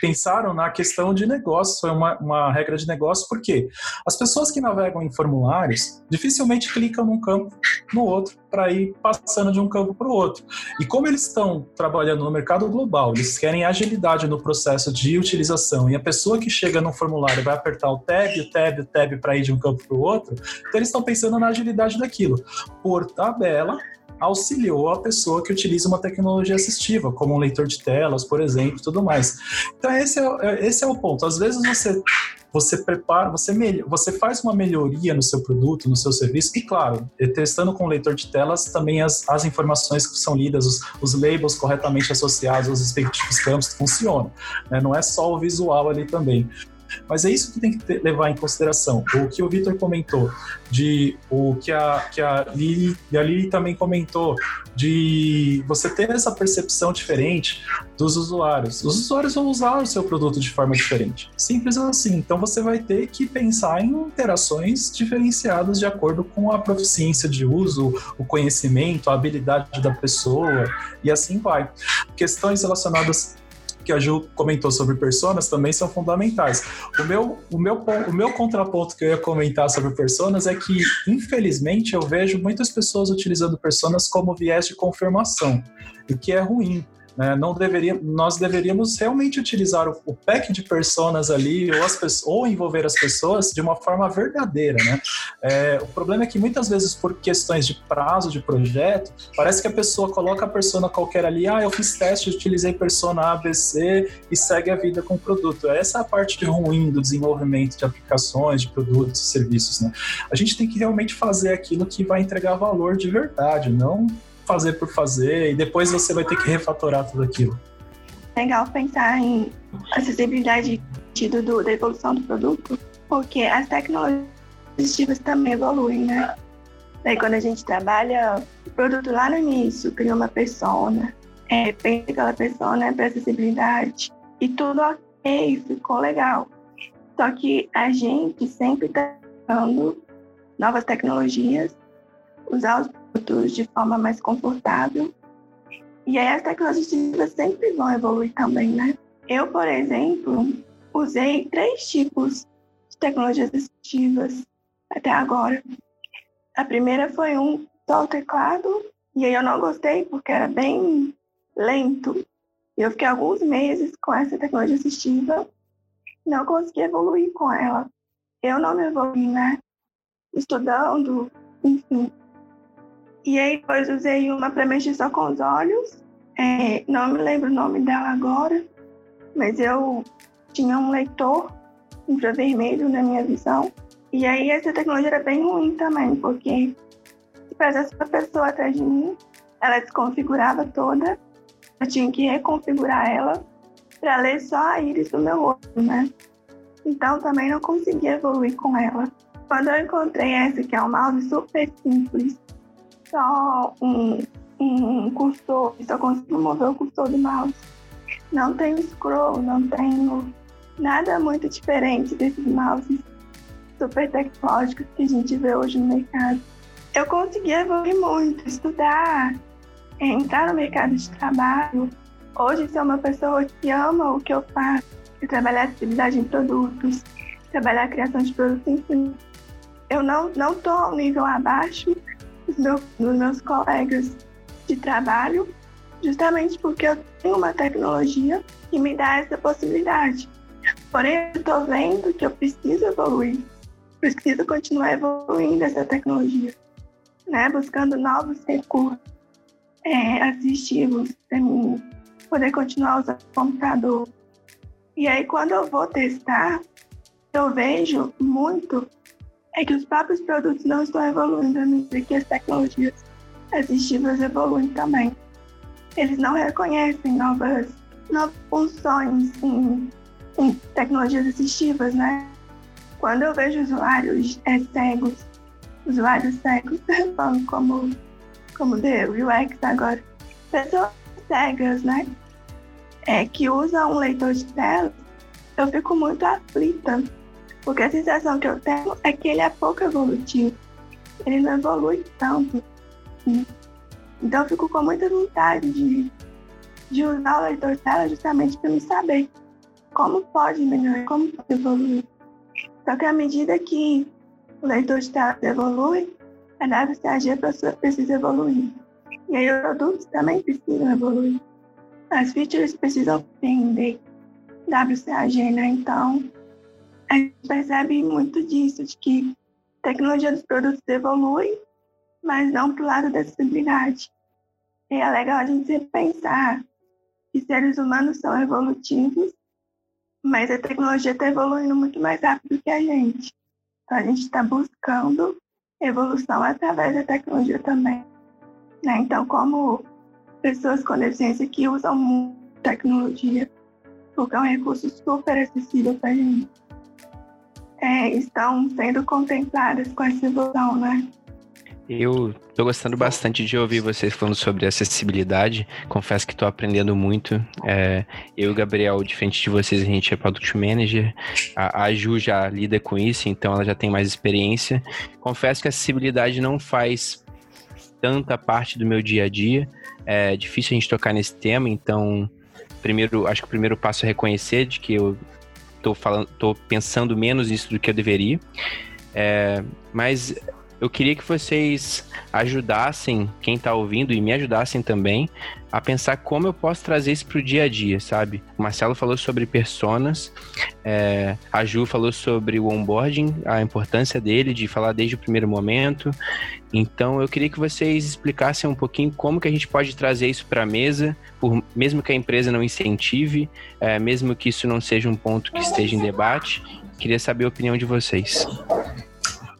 Pensaram na questão de negócio, foi uma, uma regra de negócio, porque as pessoas que navegam em formulários dificilmente clicam num campo no outro para ir passando de um campo para o outro. E como eles estão trabalhando no mercado global, eles querem agilidade no processo de utilização, e a pessoa que chega no formulário vai apertar o tab, o tab, o tab para ir de um campo para o outro, então eles estão pensando na agilidade daquilo. Por tabela, auxiliou a pessoa que utiliza uma tecnologia assistiva, como um leitor de telas, por exemplo, tudo mais. Então esse é, é esse é o ponto. Às vezes você você prepara, você, você faz uma melhoria no seu produto, no seu serviço, e claro, testando com o leitor de telas, também as, as informações que são lidas, os, os labels corretamente associados aos respectivos campos funcionam. Né? Não é só o visual ali também. Mas é isso que tem que ter, levar em consideração. O que o Vitor comentou, de o que a, que a Lili, a Lili também comentou, de você ter essa percepção diferente dos usuários. Os usuários vão usar o seu produto de forma diferente. Simples assim. Então você vai ter que pensar em interações diferenciadas de acordo com a proficiência de uso, o conhecimento, a habilidade da pessoa e assim vai. Questões relacionadas que a Ju comentou sobre personas também são fundamentais. O meu, o meu, o meu contraponto que eu ia comentar sobre personas é que, infelizmente, eu vejo muitas pessoas utilizando personas como viés de confirmação, o que é ruim. Né? Não deveria, nós deveríamos realmente utilizar o, o pack de personas ali ou, as, ou envolver as pessoas de uma forma verdadeira. Né? É, o problema é que muitas vezes, por questões de prazo de projeto, parece que a pessoa coloca a persona qualquer ali, ah, eu fiz teste, utilizei persona ABC e segue a vida com o produto. Essa é a parte ruim do desenvolvimento de aplicações, de produtos serviços. Né? A gente tem que realmente fazer aquilo que vai entregar valor de verdade, não fazer por fazer e depois você vai ter que refatorar tudo aquilo. Legal pensar em acessibilidade sentido do, da evolução do produto, porque as tecnologias também evoluem, né? Daí quando a gente trabalha o produto lá no início, cria uma persona, é, pensa aquela persona para acessibilidade e tudo ok, ficou legal. Só que a gente sempre está usando novas tecnologias, usar os de forma mais confortável. E aí as tecnologias sempre vão evoluir também, né? Eu, por exemplo, usei três tipos de tecnologias assistivas até agora. A primeira foi um só o teclado, e aí eu não gostei porque era bem lento. E eu fiquei alguns meses com essa tecnologia assistiva, não consegui evoluir com ela. Eu não me evolui, né? Estudando, enfim, e aí depois usei uma para mexer só com os olhos. É, não me lembro o nome dela agora, mas eu tinha um leitor infravermelho na minha visão. E aí essa tecnologia era bem ruim também, porque se passasse uma pessoa atrás de mim, ela desconfigurava toda, eu tinha que reconfigurar ela para ler só a íris do meu olho, né? Então também não conseguia evoluir com ela. Quando eu encontrei essa, que é um mouse super simples, só um, um cursor, só consigo mover o cursor do mouse. Não tenho scroll, não tenho nada muito diferente desses mouses super tecnológicos que a gente vê hoje no mercado. Eu consegui evoluir muito, estudar, é, entrar no mercado de trabalho. Hoje ser uma pessoa que ama o que eu faço, e trabalhar atividade em produtos, trabalhar a criação de produtos, enfim. Eu não estou ao nível abaixo, meu, dos meus colegas de trabalho, justamente porque eu tenho uma tecnologia que me dá essa possibilidade. Porém, eu estou vendo que eu preciso evoluir, preciso continuar evoluindo essa tecnologia, né? buscando novos recursos é, assistivos poder continuar usando o computador. E aí, quando eu vou testar, eu vejo muito é que os próprios produtos não estão evoluindo à medida que as tecnologias assistivas evoluem também. Eles não reconhecem novas, novas funções em, em tecnologias assistivas, né? Quando eu vejo usuários é, cegos, usuários cegos, falando como, como The UX agora, pessoas cegas, né? É, que usam um leitor de tela, eu fico muito aflita, porque a sensação que eu tenho é que ele é pouco evolutivo. Ele não evolui tanto. Então eu fico com muita vontade de, de usar o leitor de tela justamente para me saber como pode melhorar, como pode evoluir. Só que à medida que o leitor de tela evolui, a WCAG precisa evoluir. E aí os produtos também precisam evoluir. As features precisam compreender WCAG, né? Então, a gente percebe muito disso, de que a tecnologia dos produtos evolui, mas não para o lado da acessibilidade. E é legal a gente pensar que seres humanos são evolutivos, mas a tecnologia está evoluindo muito mais rápido que a gente. Então, a gente está buscando evolução através da tecnologia também. Né? Então, como pessoas com deficiência que usam muito tecnologia, porque é um recurso super acessível para a gente, é, estão sendo contempladas com essa evolução, né? Eu estou gostando bastante de ouvir vocês falando sobre acessibilidade. Confesso que estou aprendendo muito. É, eu e o Gabriel, diferente de vocês, a gente é Product Manager. A, a Ju já lida com isso, então ela já tem mais experiência. Confesso que a acessibilidade não faz tanta parte do meu dia a dia. É difícil a gente tocar nesse tema, então primeiro, acho que o primeiro passo é reconhecer de que eu tô falando, tô pensando menos nisso do que eu deveria. É, mas eu queria que vocês ajudassem quem está ouvindo e me ajudassem também a pensar como eu posso trazer isso para o dia a dia, sabe? O Marcelo falou sobre personas, é, a Ju falou sobre o onboarding, a importância dele, de falar desde o primeiro momento. Então eu queria que vocês explicassem um pouquinho como que a gente pode trazer isso para a mesa, por, mesmo que a empresa não incentive, é, mesmo que isso não seja um ponto que esteja em debate. Queria saber a opinião de vocês.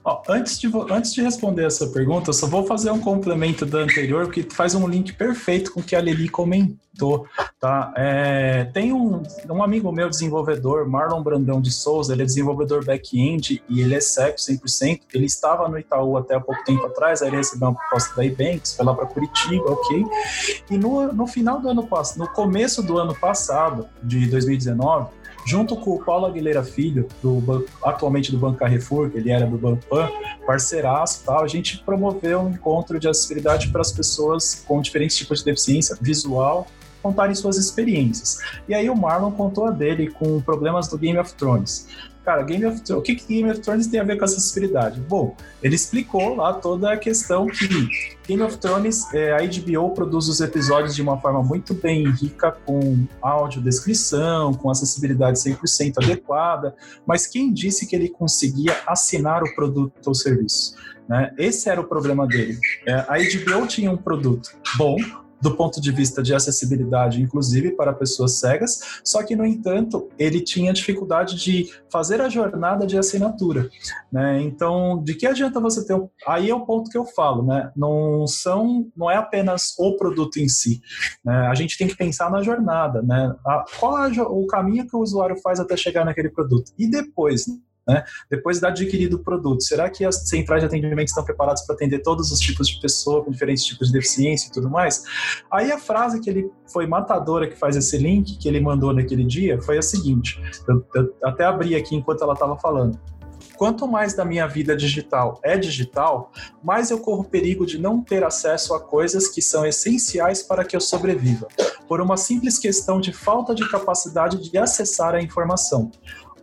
Ó, antes, de, antes de responder essa pergunta, eu só vou fazer um complemento da anterior, que faz um link perfeito com o que a Lili comentou. Tá? É, tem um, um amigo meu, desenvolvedor, Marlon Brandão de Souza, ele é desenvolvedor back-end e ele é cego 100%. Ele estava no Itaú até há pouco tempo atrás, aí ele recebeu uma proposta da Ebanks, foi lá para Curitiba, ok. E no, no final do ano passado, no começo do ano passado, de 2019, junto com o Paulo Aguilera Filho, do, atualmente do Banco Carrefour, ele era do Banco Pan, parceiraço tal, a gente promoveu um encontro de acessibilidade para as pessoas com diferentes tipos de deficiência visual contarem suas experiências. E aí o Marlon contou a dele com problemas do Game of Thrones. Cara, Game of Thrones, o que, que Game of Thrones tem a ver com acessibilidade? Bom, ele explicou lá toda a questão que Game of Thrones, é, a HBO produz os episódios de uma forma muito bem rica, com áudio, descrição, com acessibilidade 100% adequada, mas quem disse que ele conseguia assinar o produto ou serviço? Né? Esse era o problema dele. É, a HBO tinha um produto bom, do ponto de vista de acessibilidade, inclusive para pessoas cegas, só que, no entanto, ele tinha dificuldade de fazer a jornada de assinatura. Né? Então, de que adianta você ter. Um... Aí é o ponto que eu falo, né? Não são, não é apenas o produto em si. Né? A gente tem que pensar na jornada, né? A, qual é o caminho que o usuário faz até chegar naquele produto? E depois, né? Depois de adquirido o produto, será que as centrais de atendimento estão preparadas para atender todos os tipos de pessoa com diferentes tipos de deficiência e tudo mais? Aí a frase que ele foi matadora que faz esse link que ele mandou naquele dia foi a seguinte: eu, eu até abri aqui enquanto ela estava falando. Quanto mais da minha vida digital é digital, mais eu corro perigo de não ter acesso a coisas que são essenciais para que eu sobreviva, por uma simples questão de falta de capacidade de acessar a informação.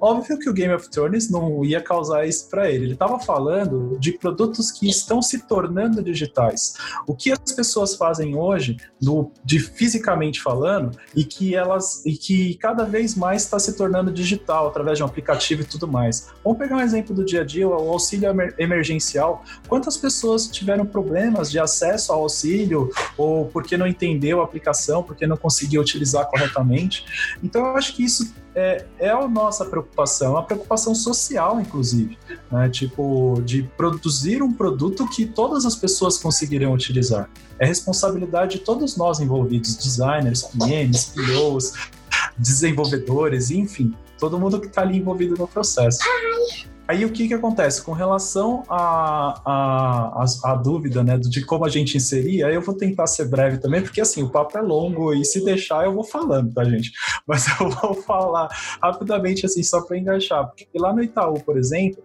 Óbvio que o Game of Thrones não ia causar isso para ele. Ele estava falando de produtos que estão se tornando digitais. O que as pessoas fazem hoje, do, de fisicamente falando, e que elas e que cada vez mais está se tornando digital através de um aplicativo e tudo mais. Vamos pegar um exemplo do dia a dia, o auxílio emergencial. Quantas pessoas tiveram problemas de acesso ao auxílio ou porque não entendeu a aplicação, porque não conseguia utilizar corretamente? Então eu acho que isso é, é a nossa preocupação, uma preocupação social, inclusive, né? Tipo, de produzir um produto que todas as pessoas conseguiriam utilizar. É responsabilidade de todos nós envolvidos, designers, PMs, POs, desenvolvedores, enfim, todo mundo que está ali envolvido no processo. Aí o que, que acontece? Com relação à a, a, a, dúvida né, de como a gente inserir, aí eu vou tentar ser breve também, porque assim, o papo é longo e se deixar eu vou falando, tá, gente? Mas eu vou falar rapidamente, assim, só para engaixar. Porque lá no Itaú, por exemplo,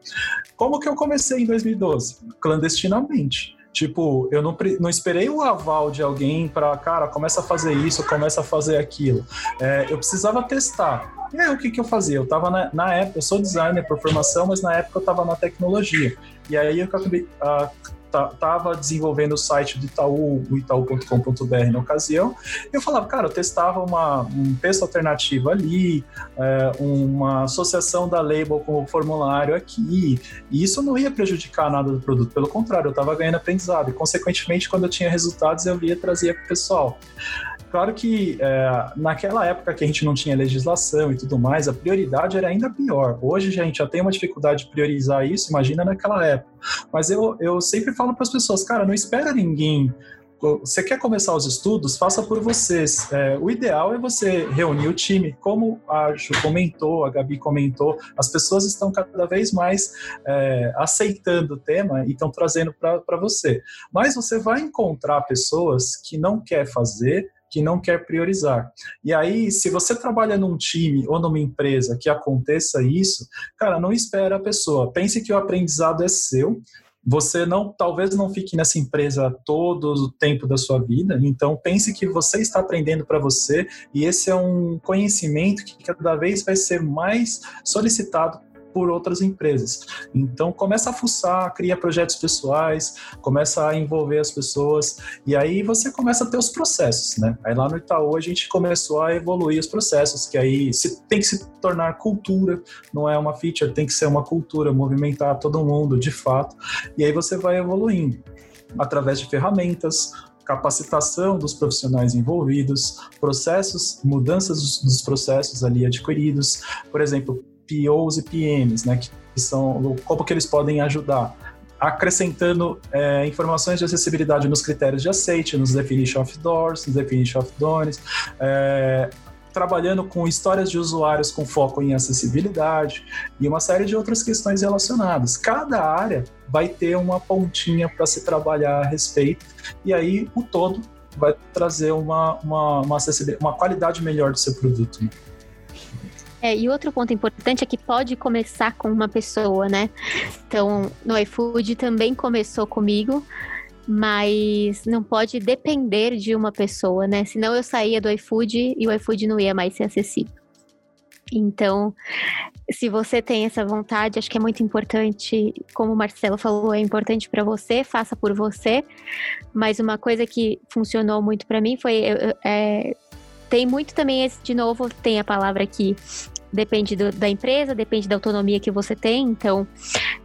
como que eu comecei em 2012? Clandestinamente. Tipo, eu não, não esperei o aval de alguém para, cara, começa a fazer isso, começa a fazer aquilo. É, eu precisava testar. E aí, o que, que eu fazia? Eu tava na, na época, eu sou designer por formação, mas na época eu tava na tecnologia. E aí eu acabei, uh, estava desenvolvendo o site do Itaú, o itaú.com.br na ocasião, eu falava, cara, eu testava uma, um texto alternativo ali, é, uma associação da label com o formulário aqui, e isso não ia prejudicar nada do produto, pelo contrário, eu estava ganhando aprendizado, e consequentemente, quando eu tinha resultados, eu via trazia para o pessoal. Claro que é, naquela época que a gente não tinha legislação e tudo mais, a prioridade era ainda pior. Hoje a gente já tem uma dificuldade de priorizar isso, imagina naquela época. Mas eu, eu sempre falo para as pessoas, cara, não espera ninguém você quer começar os estudos, faça por vocês. É, o ideal é você reunir o time. Como a Ju comentou, a Gabi comentou, as pessoas estão cada vez mais é, aceitando o tema e estão trazendo para você. Mas você vai encontrar pessoas que não quer fazer que não quer priorizar. E aí, se você trabalha num time ou numa empresa que aconteça isso, cara, não espera a pessoa. Pense que o aprendizado é seu. Você não, talvez não fique nessa empresa todo o tempo da sua vida. Então pense que você está aprendendo para você e esse é um conhecimento que cada vez vai ser mais solicitado por outras empresas. Então começa a fuçar, cria projetos pessoais, começa a envolver as pessoas e aí você começa a ter os processos, né? Aí lá no Itaú a gente começou a evoluir os processos, que aí tem que se tornar cultura, não é uma feature, tem que ser uma cultura, movimentar todo mundo de fato. E aí você vai evoluindo através de ferramentas, capacitação dos profissionais envolvidos, processos, mudanças dos processos ali adquiridos, por exemplo, POs e PMs, né, que são como que eles podem ajudar acrescentando é, informações de acessibilidade nos critérios de aceite, nos definition of doors, nos definition of donors, é, trabalhando com histórias de usuários com foco em acessibilidade e uma série de outras questões relacionadas. Cada área vai ter uma pontinha para se trabalhar a respeito e aí o todo vai trazer uma, uma, uma, uma qualidade melhor do seu produto. É, e outro ponto importante é que pode começar com uma pessoa, né? Então, no iFood também começou comigo, mas não pode depender de uma pessoa, né? Senão eu saía do iFood e o iFood não ia mais ser acessível. Então, se você tem essa vontade, acho que é muito importante, como o Marcelo falou, é importante para você, faça por você. Mas uma coisa que funcionou muito para mim foi é, tem muito também esse, de novo, tem a palavra aqui, depende do, da empresa, depende da autonomia que você tem. Então,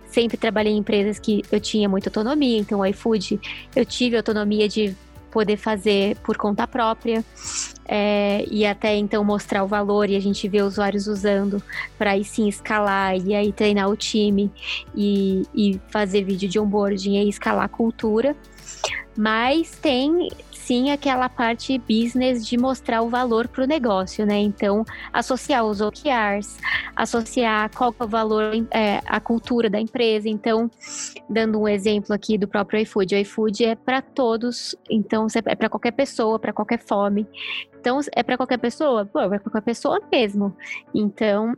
sempre trabalhei em empresas que eu tinha muita autonomia. Então, o iFood, eu tive autonomia de poder fazer por conta própria é, e até então mostrar o valor e a gente ver usuários usando para aí sim escalar e aí treinar o time e, e fazer vídeo de onboarding e escalar a cultura. Mas tem sim aquela parte business de mostrar o valor para o negócio, né? Então, associar os OKRs, associar qual é o valor, é, a cultura da empresa. Então, dando um exemplo aqui do próprio iFood, o iFood é para todos, então é para qualquer pessoa, para qualquer fome. Então, é para qualquer pessoa? Pô, é para qualquer pessoa mesmo. Então,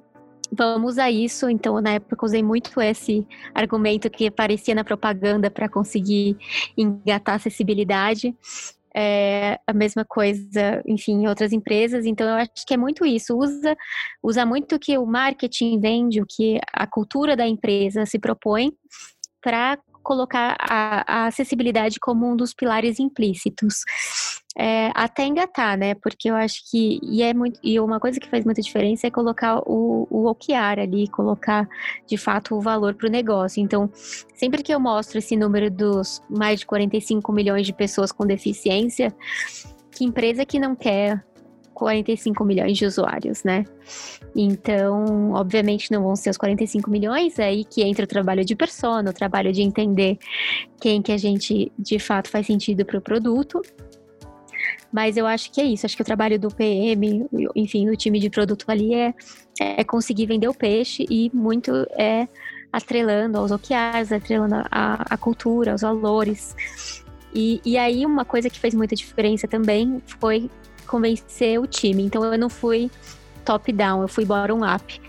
vamos usar isso. Então, na época, usei muito esse argumento que aparecia na propaganda para conseguir engatar acessibilidade é, a mesma coisa, enfim, em outras empresas. Então, eu acho que é muito isso. Usa, usa muito o que o marketing vende, o que a cultura da empresa se propõe para colocar a, a, acessibilidade como um dos pilares implícitos. É, até engatar, né? Porque eu acho que e é muito e uma coisa que faz muita diferença é colocar o, o OKR ali, colocar de fato o valor para o negócio. Então, sempre que eu mostro esse número dos mais de 45 milhões de pessoas com deficiência, que empresa que não quer 45 milhões de usuários, né? Então, obviamente, não vão ser os 45 milhões, é aí que entra o trabalho de persona, o trabalho de entender quem que a gente de fato faz sentido para o produto. Mas eu acho que é isso. Acho que o trabalho do PM, enfim, do time de produto ali é, é conseguir vender o peixe e muito é atrelando aos OKRs, atrelando a, cultura, aos valores. E, e aí, uma coisa que fez muita diferença também foi convencer o time. Então, eu não fui top-down, eu fui bottom-up.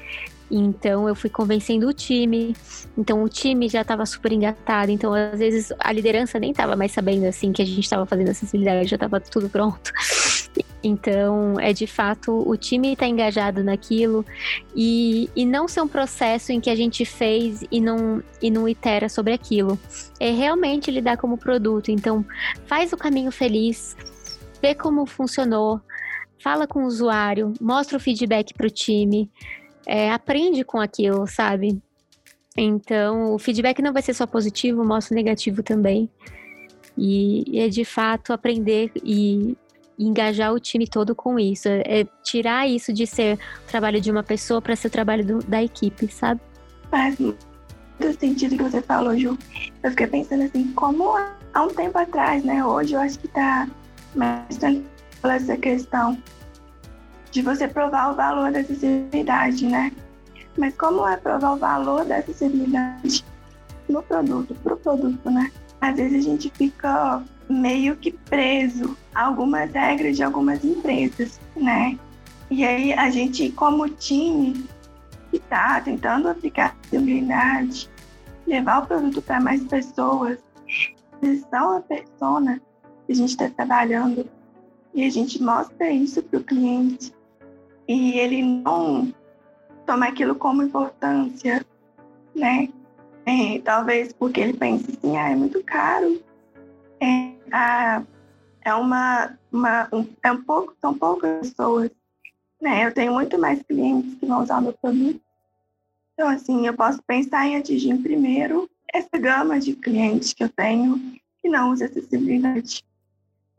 Então eu fui convencendo o time. Então o time já estava super engatado. Então às vezes a liderança nem estava mais sabendo assim que a gente estava fazendo acessibilidade, já estava tudo pronto. Então é de fato o time está engajado naquilo e, e não ser um processo em que a gente fez e não, e não itera sobre aquilo. É realmente lidar como produto. Então faz o caminho feliz, vê como funcionou, fala com o usuário, mostra o feedback para o time é, aprende com aquilo, sabe? Então, o feedback não vai ser só positivo, mostra negativo também. E, e é de fato aprender e, e engajar o time todo com isso. É, é tirar isso de ser o trabalho de uma pessoa para ser o trabalho do, da equipe, sabe? Faz muito sentido que você falou, Ju. Eu fiquei pensando assim, como há um tempo atrás, né? Hoje eu acho que tá mais tranquila essa questão de você provar o valor da acessibilidade, né? Mas como é provar o valor da acessibilidade no produto, pro produto, né? Às vezes a gente fica meio que preso a algumas regras de algumas empresas, né? E aí a gente, como time, está tentando aplicar acessibilidade, levar o produto para mais pessoas, são a persona que a gente está trabalhando e a gente mostra isso para o cliente e ele não toma aquilo como importância, né? É, talvez porque ele pense assim, ah, é muito caro, é, ah, é uma, uma um, é um pouco, são poucas pessoas, né? Eu tenho muito mais clientes que vão usar o meu produto. Então, assim, eu posso pensar em atingir primeiro essa gama de clientes que eu tenho que não usa acessibilidade.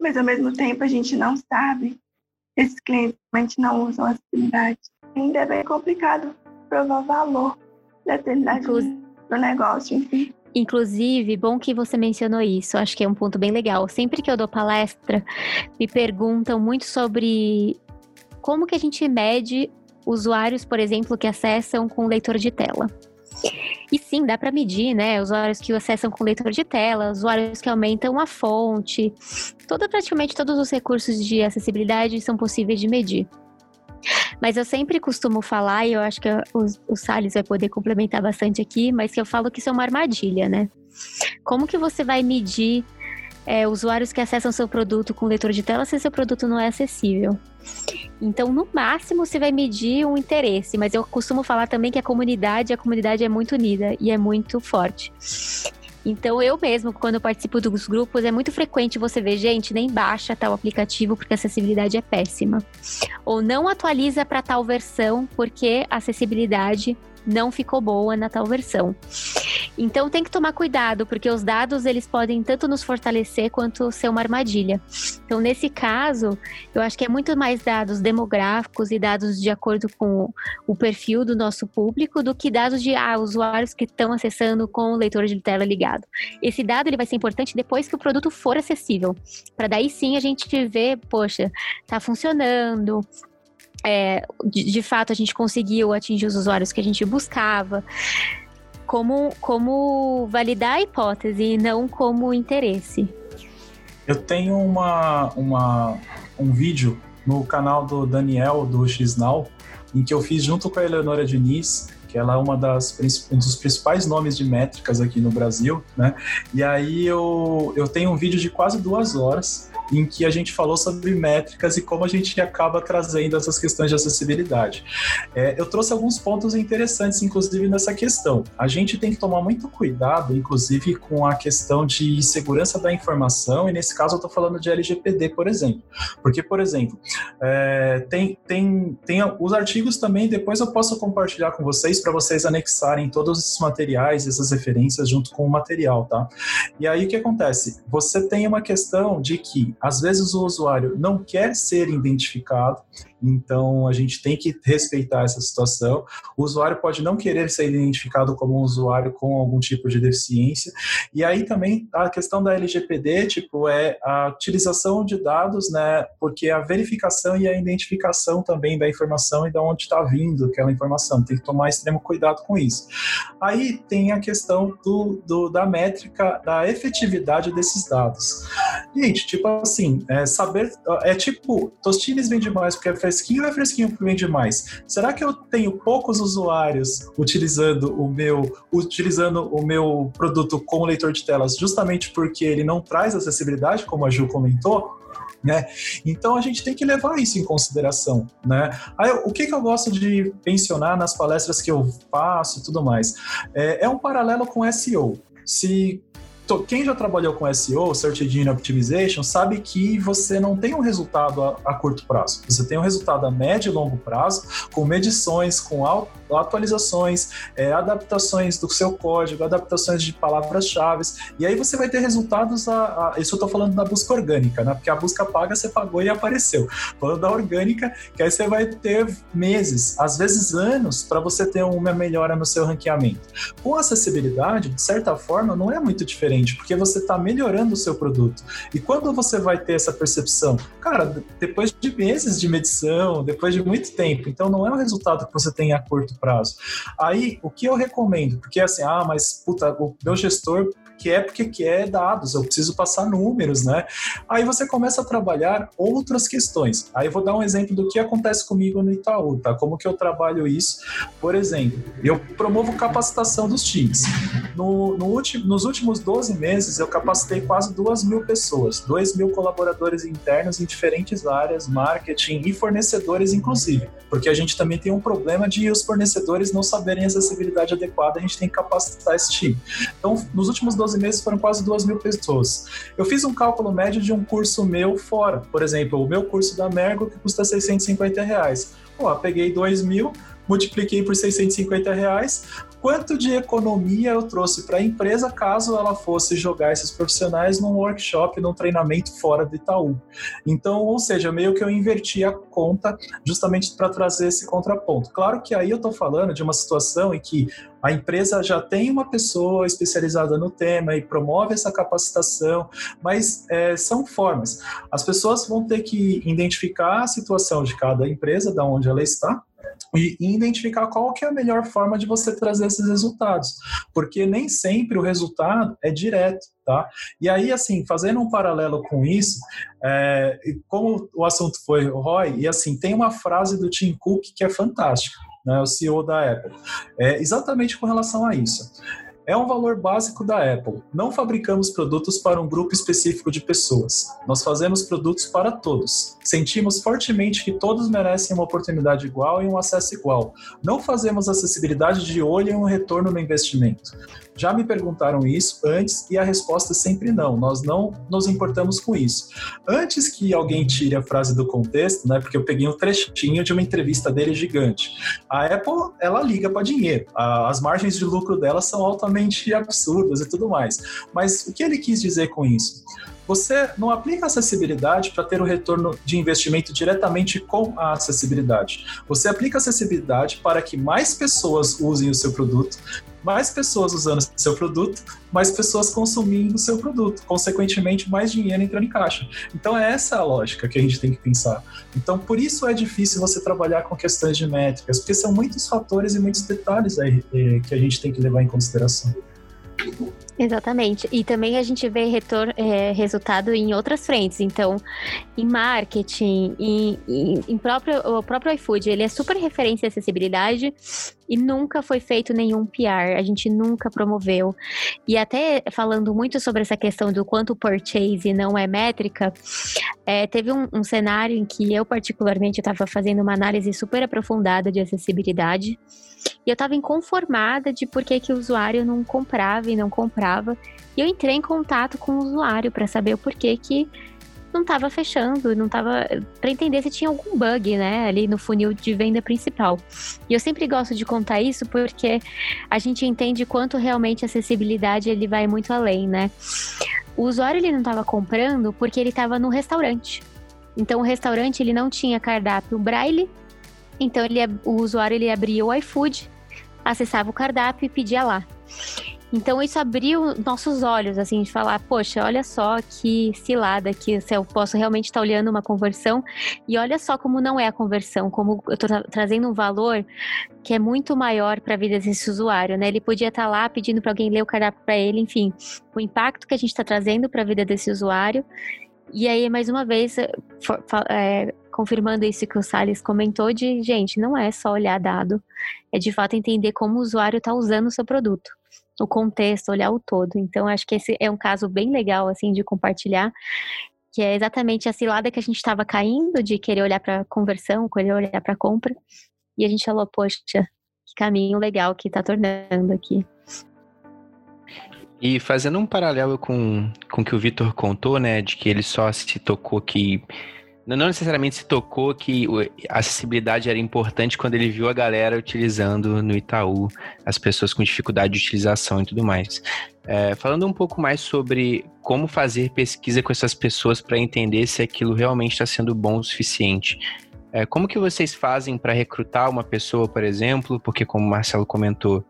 Mas, ao mesmo tempo, a gente não sabe esses clientes realmente não usam a acessibilidade. Ainda é bem complicado provar o valor da acessibilidade do negócio, enfim. Inclusive, bom que você mencionou isso, acho que é um ponto bem legal. Sempre que eu dou palestra, me perguntam muito sobre como que a gente mede usuários, por exemplo, que acessam com leitor de tela. E sim, dá para medir, né? Usuários que acessam com leitor de tela, usuários que aumentam a fonte. Toda, praticamente todos os recursos de acessibilidade são possíveis de medir. Mas eu sempre costumo falar, e eu acho que o, o Salles vai poder complementar bastante aqui, mas que eu falo que isso é uma armadilha, né? Como que você vai medir é, usuários que acessam seu produto com leitor de tela se seu produto não é acessível. Então, no máximo, você vai medir um interesse, mas eu costumo falar também que a comunidade, a comunidade é muito unida e é muito forte. Então, eu mesmo, quando participo dos grupos, é muito frequente você ver, gente, nem baixa tal aplicativo porque a acessibilidade é péssima. Ou não atualiza para tal versão porque a acessibilidade não ficou boa na tal versão. Então tem que tomar cuidado, porque os dados eles podem tanto nos fortalecer quanto ser uma armadilha. Então nesse caso, eu acho que é muito mais dados demográficos e dados de acordo com o perfil do nosso público do que dados de ah, usuários que estão acessando com o leitor de tela ligado. Esse dado ele vai ser importante depois que o produto for acessível, para daí sim a gente ver, poxa, tá funcionando, é, de, de, fato a gente conseguiu atingir os usuários que a gente buscava, como, como validar a hipótese e não como interesse. Eu tenho uma, uma, um vídeo no canal do Daniel do XNow, em que eu fiz junto com a Eleonora Diniz, que ela é uma das um dos principais nomes de métricas aqui no Brasil, né? E aí eu, eu tenho um vídeo de quase duas horas em que a gente falou sobre métricas e como a gente acaba trazendo essas questões de acessibilidade. É, eu trouxe alguns pontos interessantes, inclusive, nessa questão. A gente tem que tomar muito cuidado, inclusive, com a questão de segurança da informação, e nesse caso eu estou falando de LGPD, por exemplo. Porque, por exemplo, é, tem, tem, tem os artigos também, depois eu posso compartilhar com vocês para vocês anexarem todos esses materiais, essas referências junto com o material, tá? E aí o que acontece? Você tem uma questão de que às vezes o usuário não quer ser identificado, então a gente tem que respeitar essa situação. O usuário pode não querer ser identificado como um usuário com algum tipo de deficiência. E aí também a questão da LGPD, tipo, é a utilização de dados, né? Porque a verificação e a identificação também da informação e de onde está vindo aquela informação. Tem que tomar extremo cuidado com isso. Aí tem a questão do, do da métrica da efetividade desses dados. Gente, tipo assim, é saber. É tipo, Tostines vende mais porque é fresquinho ou é fresquinho porque vende mais? Será que eu tenho poucos usuários utilizando o meu, utilizando o meu produto como leitor de telas justamente porque ele não traz acessibilidade, como a Ju comentou? Né? Então a gente tem que levar isso em consideração, né? Aí, o que, que eu gosto de mencionar nas palestras que eu faço e tudo mais é, é um paralelo com SEO. Se quem já trabalhou com SEO, Search Engine Optimization, sabe que você não tem um resultado a, a, curto prazo. Você tem um resultado a médio e longo prazo, com medições, com atualizações, é, adaptações do seu código, adaptações de palavras-chave. E aí você vai ter resultados. A, a, isso eu estou falando da busca orgânica, né? Porque a busca paga você pagou e apareceu. Falando da orgânica, que aí você vai ter meses, às vezes anos, para você ter uma melhora no seu ranqueamento. Com acessibilidade, de certa forma, não é muito diferente porque você está melhorando o seu produto. E quando você vai ter essa percepção? Cara, depois de meses de medição, depois de muito tempo, então não é um resultado que você tem a curto prazo. Aí, o que eu recomendo? Porque assim, ah, mas puta, o meu gestor que é porque que é dados, eu preciso passar números, né? Aí você começa a trabalhar outras questões. Aí eu vou dar um exemplo do que acontece comigo no Itaú, tá? Como que eu trabalho isso? Por exemplo, eu promovo capacitação dos times. No, no último, nos últimos 12 meses, eu capacitei quase duas mil pessoas, dois mil colaboradores internos em diferentes áreas, marketing e fornecedores, inclusive. Porque a gente também tem um problema de os fornecedores não saberem a acessibilidade adequada, a gente tem que capacitar esse time. Então, nos últimos 12 meses foram quase duas mil pessoas. Eu fiz um cálculo médio de um curso meu fora. Por exemplo, o meu curso da Mergo, que custa 650 reais. Pô, peguei 2 mil, multipliquei por 650 reais, quanto de economia eu trouxe para a empresa caso ela fosse jogar esses profissionais num workshop, num treinamento fora do Itaú. Então, ou seja, meio que eu inverti a conta justamente para trazer esse contraponto. Claro que aí eu estou falando de uma situação em que a empresa já tem uma pessoa especializada no tema e promove essa capacitação, mas é, são formas. As pessoas vão ter que identificar a situação de cada empresa, da onde ela está, e identificar qual que é a melhor forma de você trazer esses resultados, porque nem sempre o resultado é direto, tá? E aí, assim, fazendo um paralelo com isso, é, como o assunto foi o Roy, e assim, tem uma frase do Tim Cook que é fantástica, né, o CEO da Apple, é, exatamente com relação a isso. É um valor básico da Apple. Não fabricamos produtos para um grupo específico de pessoas. Nós fazemos produtos para todos. Sentimos fortemente que todos merecem uma oportunidade igual e um acesso igual. Não fazemos acessibilidade de olho e um retorno no investimento. Já me perguntaram isso antes e a resposta é sempre não. Nós não nos importamos com isso. Antes que alguém tire a frase do contexto, né, porque eu peguei um trechinho de uma entrevista dele gigante. A Apple, ela liga para dinheiro. As margens de lucro dela são altamente absurdas e tudo mais. Mas o que ele quis dizer com isso? Você não aplica acessibilidade para ter o retorno de investimento diretamente com a acessibilidade. Você aplica acessibilidade para que mais pessoas usem o seu produto, mais pessoas usando seu produto, mais pessoas consumindo o seu produto. Consequentemente, mais dinheiro entrando em caixa. Então, é essa a lógica que a gente tem que pensar. Então, por isso é difícil você trabalhar com questões de métricas, porque são muitos fatores e muitos detalhes aí, eh, que a gente tem que levar em consideração. Exatamente. E também a gente vê retor é, resultado em outras frentes. Então, em marketing, em, em, em, próprio, o próprio iFood, ele é super referência em acessibilidade e nunca foi feito nenhum PR. A gente nunca promoveu. E até falando muito sobre essa questão do quanto purchase não é métrica, é, teve um, um cenário em que eu, particularmente, estava fazendo uma análise super aprofundada de acessibilidade. E eu estava inconformada de por que, que o usuário não comprava e não comprava. E eu entrei em contato com o usuário para saber o porquê que não estava fechando, não estava para entender se tinha algum bug, né, ali no funil de venda principal. E eu sempre gosto de contar isso porque a gente entende quanto realmente a acessibilidade ele vai muito além, né? O usuário ele não estava comprando porque ele estava no restaurante. Então o restaurante ele não tinha cardápio braille. Então ele, o usuário ele abria o iFood, acessava o cardápio e pedia lá. Então isso abriu nossos olhos, assim, de falar, poxa, olha só que cilada que se eu posso realmente estar olhando uma conversão e olha só como não é a conversão, como eu estou tra trazendo um valor que é muito maior para a vida desse usuário, né? Ele podia estar lá pedindo para alguém ler o cardápio para ele, enfim, o impacto que a gente está trazendo para a vida desse usuário. E aí, mais uma vez, é, confirmando isso que o Salles comentou de, gente, não é só olhar dado, é de fato entender como o usuário está usando o seu produto o contexto, olhar o todo. Então, acho que esse é um caso bem legal, assim, de compartilhar, que é exatamente a cilada que a gente estava caindo de querer olhar para conversão, querer olhar para compra, e a gente falou, poxa, que caminho legal que está tornando aqui. E fazendo um paralelo com, com o que o Vitor contou, né, de que ele só se tocou que não necessariamente se tocou que a acessibilidade era importante quando ele viu a galera utilizando no Itaú, as pessoas com dificuldade de utilização e tudo mais. É, falando um pouco mais sobre como fazer pesquisa com essas pessoas para entender se aquilo realmente está sendo bom o suficiente. É, como que vocês fazem para recrutar uma pessoa, por exemplo? Porque como o Marcelo comentou,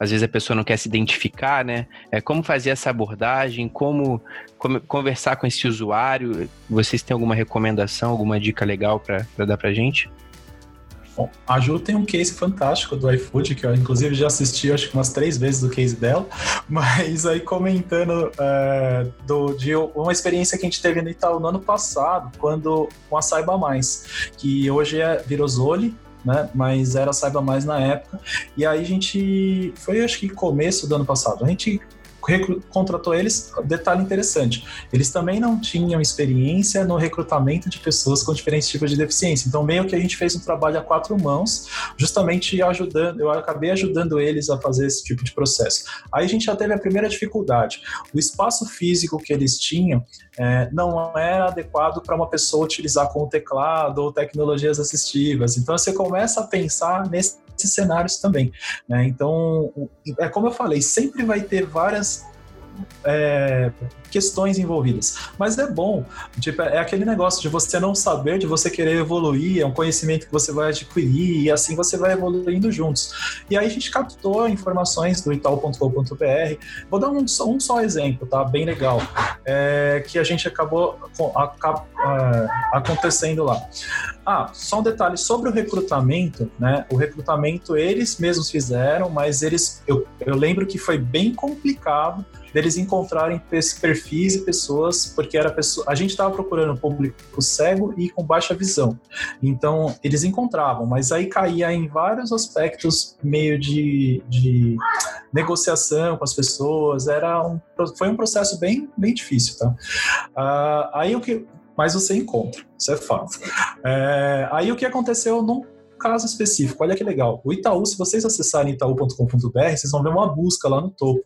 às vezes a pessoa não quer se identificar, né? É, como fazer essa abordagem, como, como conversar com esse usuário. Vocês têm alguma recomendação, alguma dica legal para dar para gente? Bom, a Ju tem um case fantástico do iFood, que eu inclusive já assisti acho que umas três vezes do case dela, mas aí comentando é, do, de uma experiência que a gente teve no Itaú no ano passado, quando com a Saiba Mais, que hoje é Virozoli, né? Mas era Saiba Mais na época. E aí a gente foi, acho que começo do ano passado. A gente contratou eles, detalhe interessante, eles também não tinham experiência no recrutamento de pessoas com diferentes tipos de deficiência. Então, meio que a gente fez um trabalho a quatro mãos, justamente ajudando, eu acabei ajudando eles a fazer esse tipo de processo. Aí a gente já teve a primeira dificuldade. O espaço físico que eles tinham é, não era adequado para uma pessoa utilizar com o teclado ou tecnologias assistivas. Então, você começa a pensar nesse cenários também. Né? Então, é como eu falei, sempre vai ter várias é, questões envolvidas. Mas é bom, tipo, é aquele negócio de você não saber, de você querer evoluir, é um conhecimento que você vai adquirir e assim você vai evoluindo juntos. E aí a gente captou informações do itaú.com.br. Vou dar um, um, só exemplo, tá? Bem legal. É, que a gente acabou a, acontecendo lá. Ah, só um detalhe sobre o recrutamento, né? O recrutamento eles mesmos fizeram, mas eles eu, eu lembro que foi bem complicado deles encontrarem perfis e pessoas, porque era pessoa, a gente estava procurando um público cego e com baixa visão. Então, eles encontravam, mas aí caía em vários aspectos meio de, de negociação com as pessoas, era um, foi um processo bem, bem difícil, tá? Uh, aí o que mas você encontra, isso é fato. É, aí o que aconteceu num caso específico. Olha que legal. O Itaú, se vocês acessarem itaú.com.br, vocês vão ver uma busca lá no topo.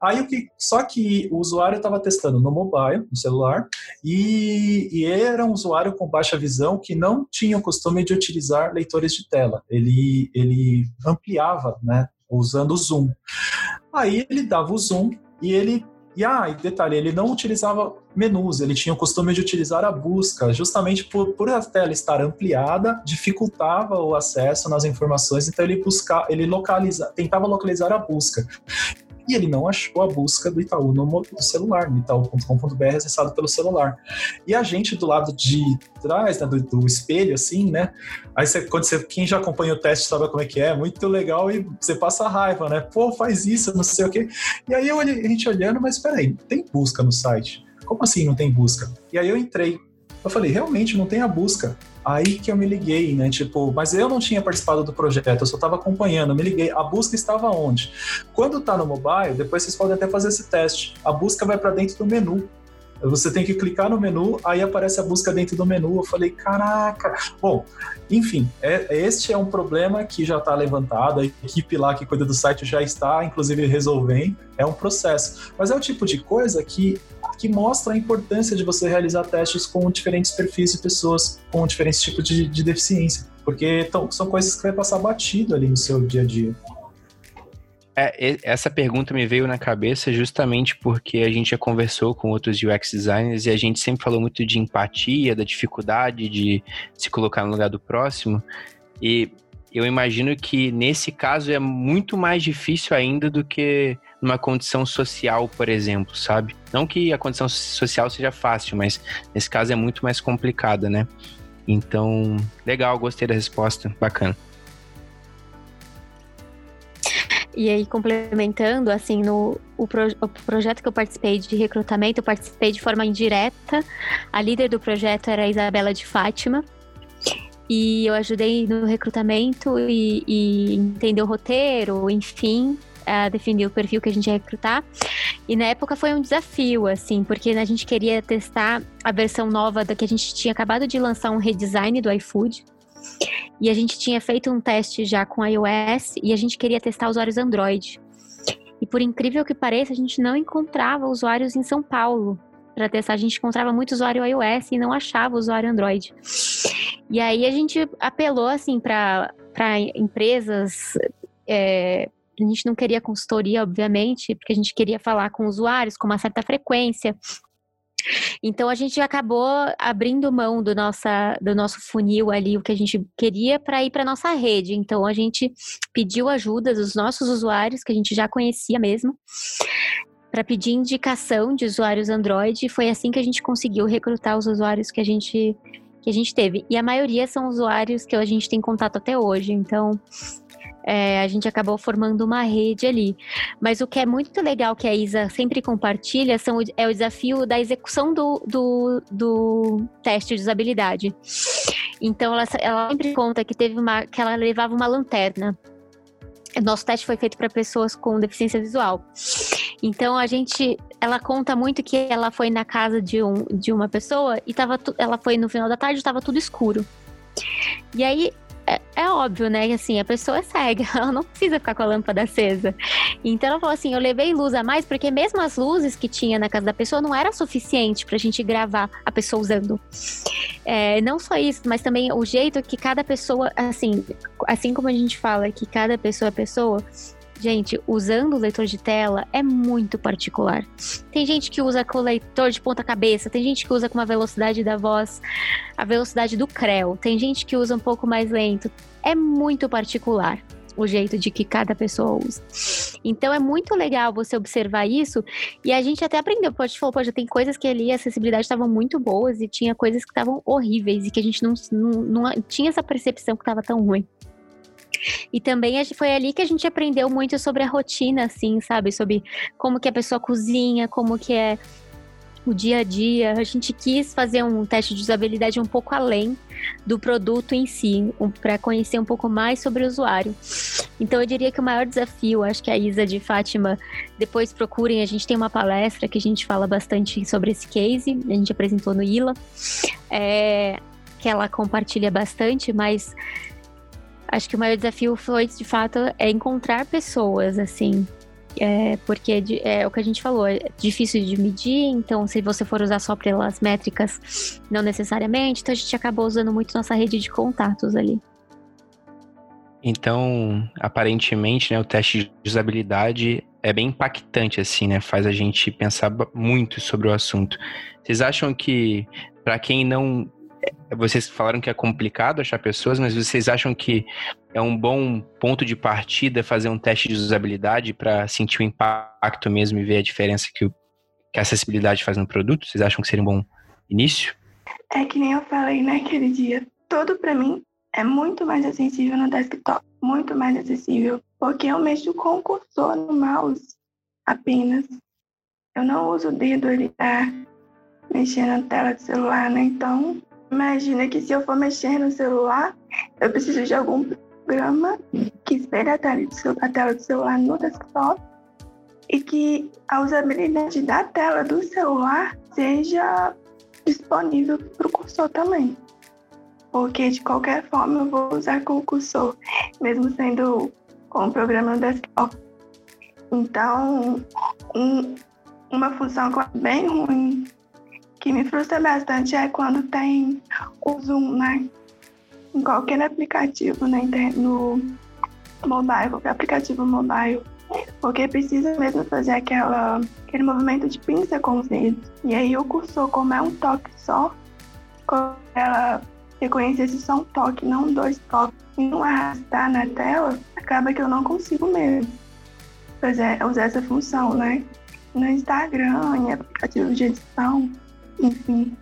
Aí o que. Só que o usuário estava testando no mobile, no celular, e, e era um usuário com baixa visão que não tinha o costume de utilizar leitores de tela. Ele, ele ampliava, né? Usando o zoom. Aí ele dava o zoom e ele e ah, detalhe, ele não utilizava menus, ele tinha o costume de utilizar a busca, justamente por, por a tela estar ampliada, dificultava o acesso nas informações, então ele buscava, ele localiza, tentava localizar a busca e ele não achou a busca do Itaú no, celular, no itaú.com.br acessado pelo celular. E a gente do lado de trás, né, do, do, espelho, assim, né? Aí você, quando você, quem já acompanha o teste sabe como é que é, muito legal e você passa raiva, né? Pô, faz isso, não sei o quê. E aí eu, a gente olhando, mas peraí, tem busca no site? Como assim não tem busca? E aí eu entrei. Eu falei, realmente não tem a busca. Aí que eu me liguei, né? Tipo, mas eu não tinha participado do projeto, eu só estava acompanhando, me liguei. A busca estava onde? Quando está no mobile, depois vocês podem até fazer esse teste. A busca vai para dentro do menu. Você tem que clicar no menu, aí aparece a busca dentro do menu. Eu falei, caraca. Bom, enfim, é, este é um problema que já está levantado. A equipe lá que cuida do site já está, inclusive, resolvendo. É um processo. Mas é o tipo de coisa que que mostra a importância de você realizar testes com diferentes perfis de pessoas com diferentes tipos de, de deficiência, porque tão, são coisas que vai passar batido ali no seu dia a dia. É, essa pergunta me veio na cabeça justamente porque a gente já conversou com outros UX designers e a gente sempre falou muito de empatia, da dificuldade de se colocar no lugar do próximo. E eu imagino que nesse caso é muito mais difícil ainda do que numa condição social, por exemplo, sabe? Não que a condição social seja fácil, mas nesse caso é muito mais complicada, né? Então, legal, gostei da resposta, bacana. E aí, complementando, assim, no o, pro, o, projeto que eu participei de recrutamento, eu participei de forma indireta. A líder do projeto era a Isabela de Fátima. E eu ajudei no recrutamento e, e entender o roteiro, enfim, a definir o perfil que a gente ia recrutar. E na época foi um desafio, assim, porque a gente queria testar a versão nova da que a gente tinha acabado de lançar um redesign do iFood. E a gente tinha feito um teste já com iOS e a gente queria testar usuários Android. E por incrível que pareça, a gente não encontrava usuários em São Paulo para testar. A gente encontrava muito usuário iOS e não achava usuário Android. E aí a gente apelou assim para empresas. É, a gente não queria consultoria, obviamente, porque a gente queria falar com usuários com uma certa frequência. Então a gente acabou abrindo mão do, nossa, do nosso funil ali, o que a gente queria para ir para nossa rede. Então a gente pediu ajuda dos nossos usuários, que a gente já conhecia mesmo, para pedir indicação de usuários Android. E foi assim que a gente conseguiu recrutar os usuários que a gente que a gente teve. E a maioria são usuários que a gente tem contato até hoje. Então, é, a gente acabou formando uma rede ali. Mas o que é muito legal que a Isa sempre compartilha são, é o desafio da execução do, do, do teste de usabilidade. Então ela, ela sempre conta que teve uma que ela levava uma lanterna. Nosso teste foi feito para pessoas com deficiência visual. Então a gente, ela conta muito que ela foi na casa de, um, de uma pessoa e tava, ela foi no final da tarde, estava tudo escuro. E aí é, é, óbvio, né? Que assim, a pessoa é cega, ela não precisa ficar com a lâmpada acesa. Então ela falou assim: eu levei luz a mais, porque mesmo as luzes que tinha na casa da pessoa não era suficiente pra gente gravar a pessoa usando. É, não só isso, mas também o jeito que cada pessoa, assim, assim como a gente fala que cada pessoa é pessoa, Gente, usando o leitor de tela é muito particular. Tem gente que usa com o leitor de ponta cabeça, tem gente que usa com uma velocidade da voz, a velocidade do creu, tem gente que usa um pouco mais lento. É muito particular o jeito de que cada pessoa usa. Então é muito legal você observar isso e a gente até aprendeu, pode falou, pode tem coisas que ali a acessibilidade estavam muito boas e tinha coisas que estavam horríveis e que a gente não, não, não tinha essa percepção que estava tão ruim. E também foi ali que a gente aprendeu muito sobre a rotina, assim, sabe? Sobre como que a pessoa cozinha, como que é o dia a dia. A gente quis fazer um teste de usabilidade um pouco além do produto em si, um, para conhecer um pouco mais sobre o usuário. Então eu diria que o maior desafio, acho que a Isa de Fátima, depois procurem, a gente tem uma palestra que a gente fala bastante sobre esse case, a gente apresentou no ILA, é, que ela compartilha bastante, mas acho que o maior desafio foi, de fato, é encontrar pessoas, assim. É, porque é, o que a gente falou, é difícil de medir, então se você for usar só pelas métricas, não necessariamente, então a gente acabou usando muito nossa rede de contatos ali. Então, aparentemente, né, o teste de usabilidade é bem impactante, assim, né? Faz a gente pensar muito sobre o assunto. Vocês acham que, para quem não vocês falaram que é complicado achar pessoas, mas vocês acham que é um bom ponto de partida fazer um teste de usabilidade para sentir o impacto mesmo e ver a diferença que, o, que a acessibilidade faz no produto? Vocês acham que seria um bom início? É que nem eu falei naquele dia. Tudo para mim é muito mais acessível no desktop, muito mais acessível, porque eu mexo com o cursor no mouse apenas. Eu não uso o dedo ali para mexer na tela do celular, né? Então, Imagina que se eu for mexer no celular, eu preciso de algum programa que espelhe a tela do celular no desktop e que a usabilidade da tela do celular seja disponível para o cursor também. Porque de qualquer forma eu vou usar com o cursor, mesmo sendo com o programa no desktop. Então, um, uma função bem ruim que me frustra bastante é quando tem o Zoom, né? Em qualquer aplicativo na internet, no mobile, qualquer aplicativo mobile, porque precisa mesmo fazer aquela, aquele movimento de pinça com os dedos. E aí o cursor, como é um toque só, ela reconhecer se só um toque, não dois toques, e não arrastar na tela, acaba que eu não consigo mesmo fazer, usar essa função, né? No Instagram, em aplicativo de edição, enfim.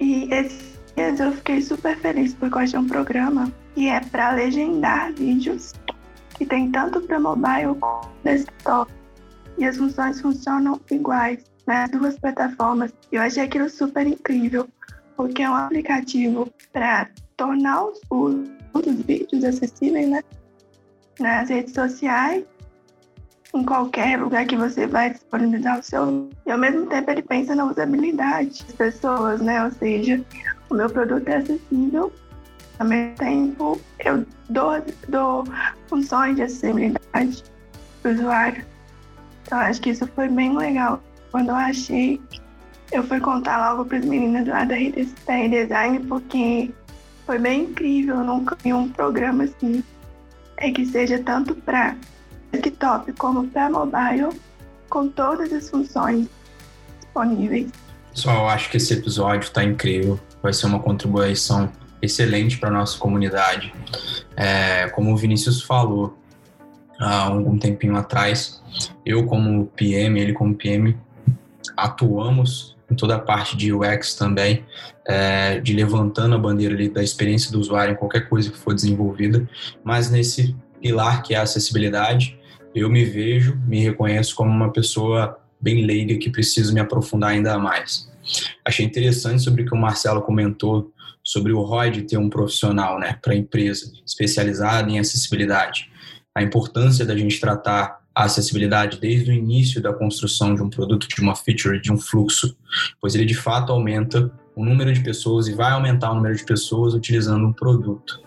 E esse eu fiquei super feliz porque eu achei um programa que é para legendar vídeos que tem tanto para mobile como desktop. E as funções funcionam iguais nas duas plataformas. Eu achei aquilo super incrível, porque é um aplicativo para tornar os, os vídeos acessíveis né? nas redes sociais, em qualquer lugar que você vai disponibilizar o seu. E ao mesmo tempo ele pensa na usabilidade das pessoas, né? Ou seja, o meu produto é acessível, ao mesmo tempo eu dou, dou funções de acessibilidade para o usuário. Então acho que isso foi bem legal. Quando eu achei, eu fui contar logo para as meninas lá da Redesign, porque foi bem incrível. Eu nunca vi um programa assim, é que seja tanto para desktop como para mobile, com todas as funções disponíveis. Pessoal, acho que esse episódio está incrível. Vai ser uma contribuição excelente para nossa comunidade. É, como o Vinícius falou há algum tempinho atrás, eu como PM, ele como PM, atuamos em toda a parte de UX também, é, de levantando a bandeira ali da experiência do usuário em qualquer coisa que for desenvolvida, mas nesse pilar que é a acessibilidade, eu me vejo, me reconheço como uma pessoa bem leiga que preciso me aprofundar ainda mais. Achei interessante sobre o que o Marcelo comentou sobre o ROI ter um profissional né, para a empresa especializado em acessibilidade. A importância da gente tratar a acessibilidade desde o início da construção de um produto, de uma feature, de um fluxo, pois ele de fato aumenta o número de pessoas e vai aumentar o número de pessoas utilizando um produto.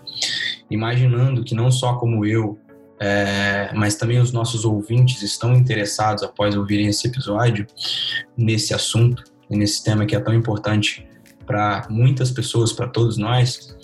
Imaginando que não só como eu, é, mas também os nossos ouvintes estão interessados após ouvirem esse episódio nesse assunto nesse tema que é tão importante para muitas pessoas, para todos nós,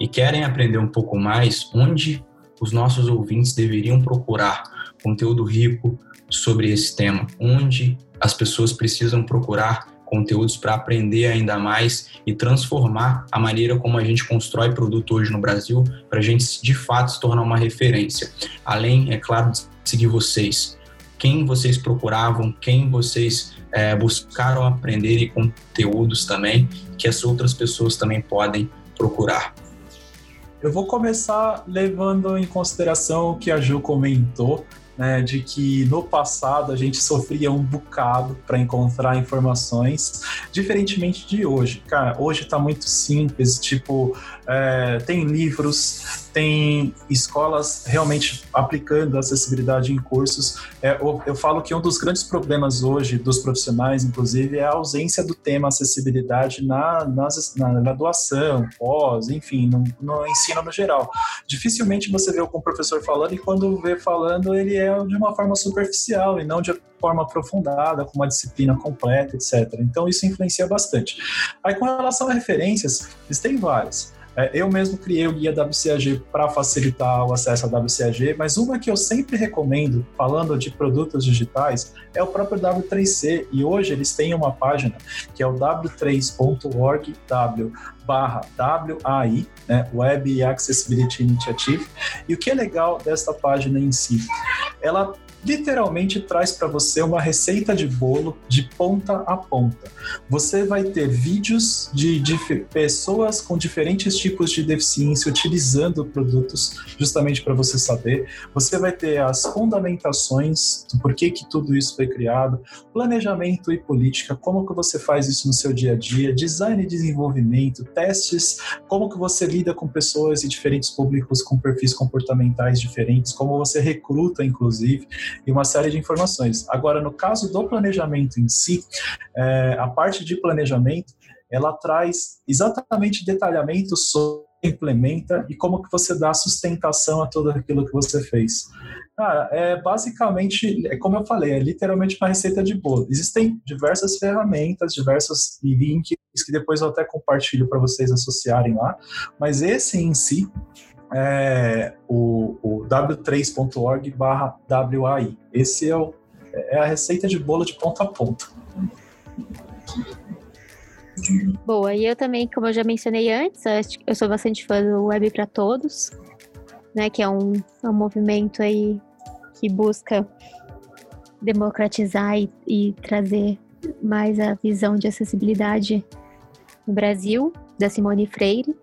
e querem aprender um pouco mais, onde os nossos ouvintes deveriam procurar conteúdo rico sobre esse tema, onde as pessoas precisam procurar conteúdos para aprender ainda mais e transformar a maneira como a gente constrói produto hoje no Brasil, para a gente de fato se tornar uma referência. Além, é claro, de seguir vocês. Quem vocês procuravam, quem vocês é, buscaram aprender e conteúdos também que as outras pessoas também podem procurar. Eu vou começar levando em consideração o que a Ju comentou né, de que no passado a gente sofria um bocado para encontrar informações, diferentemente de hoje. Cara, hoje está muito simples, tipo, é, tem livros, tem escolas realmente aplicando acessibilidade em cursos. É, eu, eu, falo que um dos grandes problemas hoje dos profissionais, inclusive, é a ausência do tema acessibilidade na, nas, na graduação, pós, enfim, no, no, ensino no geral. Dificilmente você vê algum professor falando e quando vê falando, ele é de uma forma superficial e não de forma aprofundada, com uma disciplina completa, etc. Então isso influencia bastante. Aí com relação a referências, existem várias. É, eu mesmo criei o guia WCAG para facilitar o acesso à WCAG, mas uma que eu sempre recomendo, falando de produtos digitais, é o próprio W3C. E hoje eles têm uma página que é o w3.org, w barra WAI, né, Web Accessibility Initiative. E o que é legal desta página em si? Ela literalmente traz para você uma receita de bolo de ponta a ponta. Você vai ter vídeos de, de, pessoas com diferentes tipos de deficiência utilizando produtos, justamente para você saber. Você vai ter as fundamentações do porquê que tudo isso foi criado, planejamento e política, como que você faz isso no seu dia a dia, design e desenvolvimento, testes, como que você lida com pessoas e diferentes públicos com perfis comportamentais diferentes, como você recruta, inclusive e uma série de informações. Agora, no caso do planejamento em si, é, a parte de planejamento, ela traz exatamente detalhamento sobre implementa e como que você dá sustentação a tudo aquilo que você fez. Cara, é basicamente, é como eu falei, é literalmente uma receita de bolo. Existem diversas ferramentas, diversos links que depois eu até compartilho para vocês associarem lá, mas esse em si é o, o w3.org barra WAI. Esse é, o, é a receita de bolo de ponta a ponta. Boa, e eu também, como eu já mencionei antes, eu sou bastante fã do Web para Todos, né, que é um, é um movimento aí que busca democratizar e, e trazer mais a visão de acessibilidade no Brasil, da Simone Freire.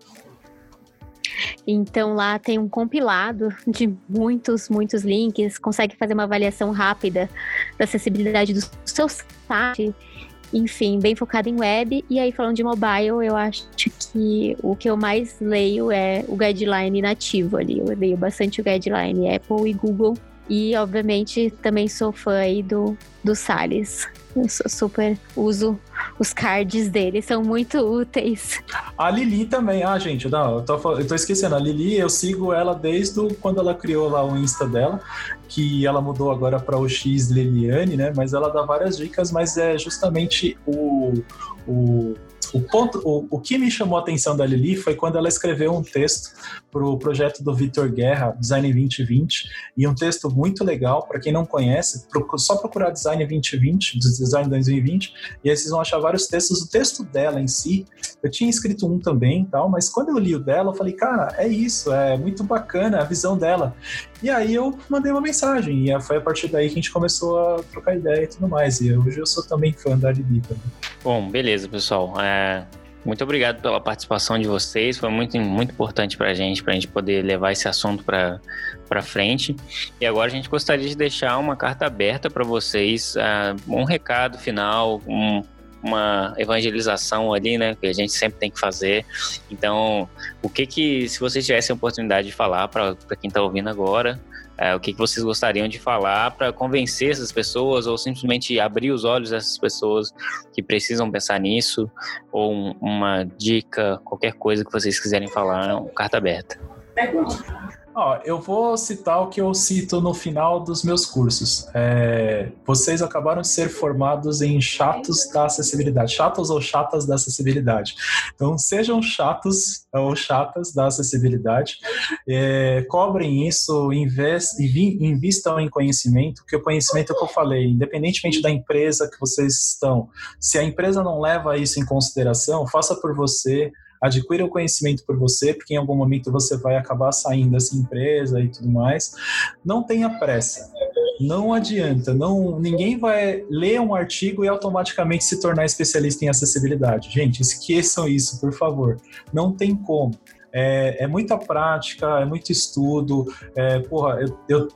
Então lá tem um compilado de muitos, muitos links, consegue fazer uma avaliação rápida da acessibilidade do seu site, enfim, bem focado em web. E aí, falando de mobile, eu acho que o que eu mais leio é o guideline nativo ali. Eu leio bastante o guideline Apple e Google. E, obviamente, também sou fã aí do, do Salles. Super uso os cards dele, são muito úteis. A Lili também. Ah, gente, não, eu tô, eu tô esquecendo. A Lili, eu sigo ela desde quando ela criou lá o Insta dela, que ela mudou agora para o X Liliane, né? Mas ela dá várias dicas, mas é justamente o, o o, ponto, o, o que me chamou a atenção da Lili foi quando ela escreveu um texto para o projeto do Vitor Guerra, Design 2020, e um texto muito legal, para quem não conhece, só procurar Design 2020, Design 2020, e aí vocês vão achar vários textos. O texto dela em si, eu tinha escrito um também, tal, mas quando eu li o dela, eu falei, cara, é isso, é muito bacana a visão dela. E aí eu mandei uma mensagem, e foi a partir daí que a gente começou a trocar ideia e tudo mais. E hoje eu sou também fã da Lili também. Bom, beleza, pessoal. É, muito obrigado pela participação de vocês. Foi muito, muito importante para a gente, para a gente poder levar esse assunto para frente. E agora a gente gostaria de deixar uma carta aberta para vocês, uh, um recado final, um, uma evangelização ali, né, que a gente sempre tem que fazer. Então, o que que, se vocês tivessem a oportunidade de falar para quem está ouvindo agora, é, o que, que vocês gostariam de falar para convencer essas pessoas ou simplesmente abrir os olhos dessas pessoas que precisam pensar nisso ou um, uma dica, qualquer coisa que vocês quiserem falar, carta aberta. Ó, eu vou citar o que eu cito no final dos meus cursos. É, vocês acabaram de ser formados em chatos da acessibilidade, chatos ou chatas da acessibilidade. Então, sejam chatos ou chatas da acessibilidade, é, cobrem isso, invistam em conhecimento, que o conhecimento é o que eu falei, independentemente da empresa que vocês estão, se a empresa não leva isso em consideração, faça por você, adquira o conhecimento por você, porque em algum momento você vai acabar saindo dessa empresa e tudo mais. Não tenha pressa. Não adianta, não, ninguém vai ler um artigo e automaticamente se tornar especialista em acessibilidade. Gente, esqueçam isso, por favor. Não tem como. É, é, muita prática, é muito estudo. É, porra, eu, eu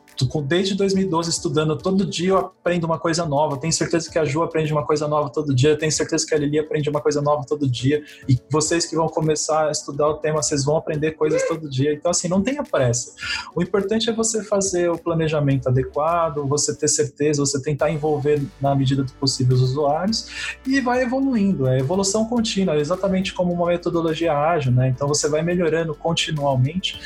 desde 2012 estudando, todo dia eu aprendo uma coisa nova. Tenho certeza que a Ju aprende uma coisa nova todo dia. Tenho certeza que a Lili aprende uma coisa nova todo dia. E vocês que vão começar a estudar o tema, vocês vão aprender coisas todo dia. Então, assim, não tenha pressa. O importante é você fazer o planejamento adequado, você ter certeza, você tentar envolver na medida do possível os usuários e vai evoluindo. É evolução contínua, exatamente como uma metodologia ágil, né? Então, você vai melhorando continuamente.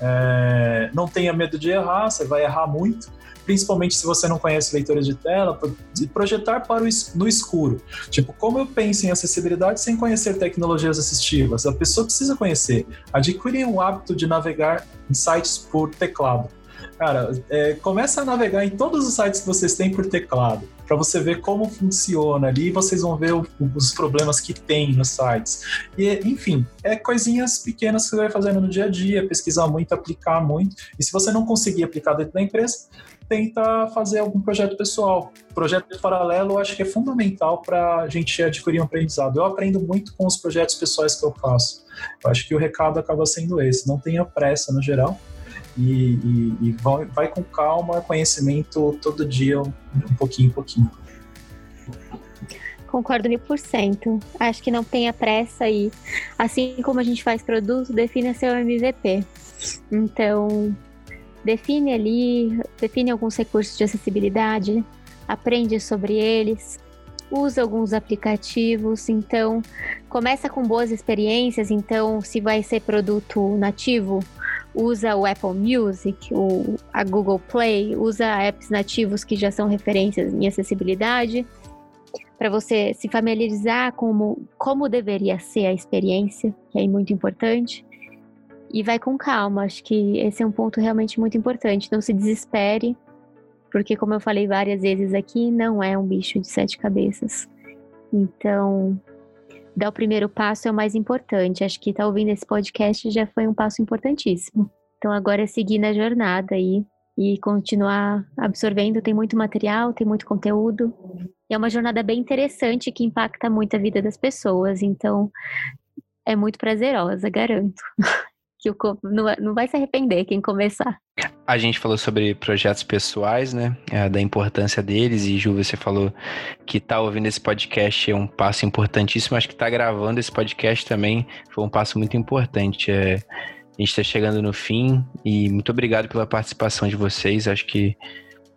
É... Não tenha medo de errar, você vai errar muito, principalmente se você não conhece leitores de tela, de projetar para o no escuro. Tipo, como eu penso em acessibilidade sem conhecer tecnologias assistivas? A pessoa precisa conhecer. Adquirem o hábito de navegar em sites por teclado. Cara, é, começa a navegar em todos os sites que vocês têm por teclado, para você ver como funciona ali, vocês vão ver o, os problemas que tem nos sites. E, enfim, é coisinhas pequenas que você vai fazendo no dia a dia, pesquisar muito, aplicar muito. E se você não conseguir aplicar dentro da empresa, tenta fazer algum projeto pessoal. Projeto paralelo eu acho que é fundamental para a gente adquirir um aprendizado. Eu aprendo muito com os projetos pessoais que eu faço. Eu acho que o recado acaba sendo esse: não tenha pressa no geral e, e, e vai, vai, com calma, conhecimento todo dia, um, pouquinho, um pouquinho. Concordo mil por cento. Acho que não tenha pressa e, assim como a gente faz produto, define seu MVP. Então, define ali, define alguns recursos de acessibilidade, aprende sobre eles, usa alguns aplicativos, então começa com boas experiências, então se vai ser produto nativo, usa o Apple Music, o, a Google Play, usa apps nativos que já são referências em acessibilidade, para você se familiarizar com como, como deveria ser a experiência, que é muito importante. e vai com calma. Acho que esse é um ponto realmente muito importante. Não se desespere, porque, como eu falei várias vezes aqui, não é um bicho de sete cabeças. Então, dar o primeiro passo é o mais importante. Acho que estar tá ouvindo esse podcast já foi um passo importantíssimo. Então, agora é seguir na jornada aí e continuar absorvendo. Tem muito material, tem muito conteúdo. E é uma jornada bem interessante que impacta muito a vida das pessoas. Então, é muito prazerosa, garanto. que o não, não vai se arrepender quem começar. A gente falou sobre projetos pessoais, né? É, da importância deles. E Ju, você falou que tá ouvindo esse podcast é um passo importantíssimo. Acho que tá gravando esse podcast também foi um passo muito importante. É, a gente está chegando no fim e muito obrigado pela participação de vocês. Acho que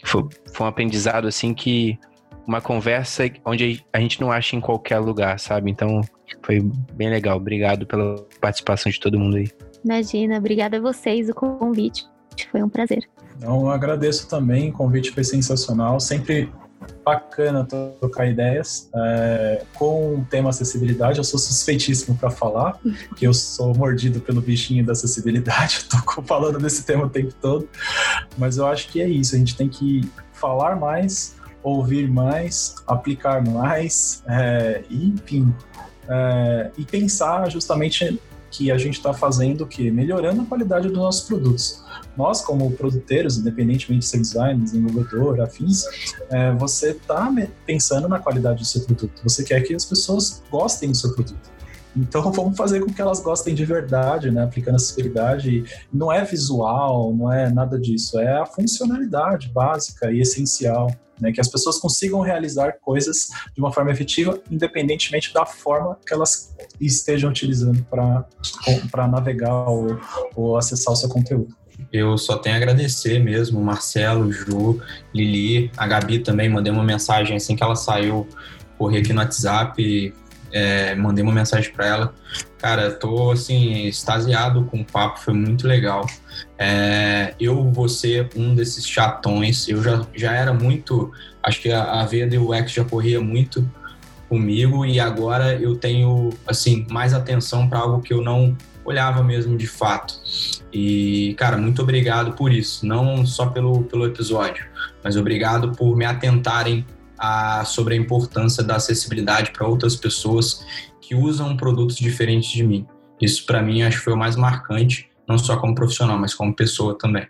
foi, foi um aprendizado assim que uma conversa onde a gente não acha em qualquer lugar, sabe? Então foi bem legal. Obrigado pela participação de todo mundo aí. Imagina, obrigada a vocês o convite. Foi um prazer. Então, agradeço também, o convite foi sensacional. Sempre bacana trocar ideias. É, com o tema acessibilidade, eu sou suspeitíssimo para falar, que eu sou mordido pelo bichinho da acessibilidade, eu tô falando desse tema o tempo todo. Mas eu acho que é isso, a gente tem que falar mais, ouvir mais, aplicar mais, é, enfim, é, e pensar justamente que a gente está fazendo o quê? Melhorando a qualidade dos nossos produtos. Nós, como produtores, independentemente de ser design, desenvolvedor, afins, é, você está pensando na qualidade do seu produto. Você quer que as pessoas gostem do seu produto. Então vamos fazer com que elas gostem de verdade, né? Aplicando acessibilidade. Não é visual, não é nada disso, é a funcionalidade básica e essencial. Né, que as pessoas consigam realizar coisas de uma forma efetiva, independentemente da forma que elas estejam utilizando para navegar ou, ou acessar o seu conteúdo. Eu só tenho a agradecer mesmo, Marcelo, Ju, Lili, a Gabi também, mandei uma mensagem assim que ela saiu, corri aqui no WhatsApp, é, mandei uma mensagem para ela. Cara, tô assim, extasiado com o papo, foi muito legal. É, eu vou ser um desses chatões, eu já, já era muito, acho que a, a veia do UX já corria muito comigo e agora eu tenho assim mais atenção para algo que eu não olhava mesmo de fato. E, cara, muito obrigado por isso, não só pelo, pelo episódio, mas obrigado por me atentarem a, sobre a importância da acessibilidade para outras pessoas que usam produtos diferentes de mim. Isso, para mim, acho que foi o mais marcante, não só como profissional, mas como pessoa também.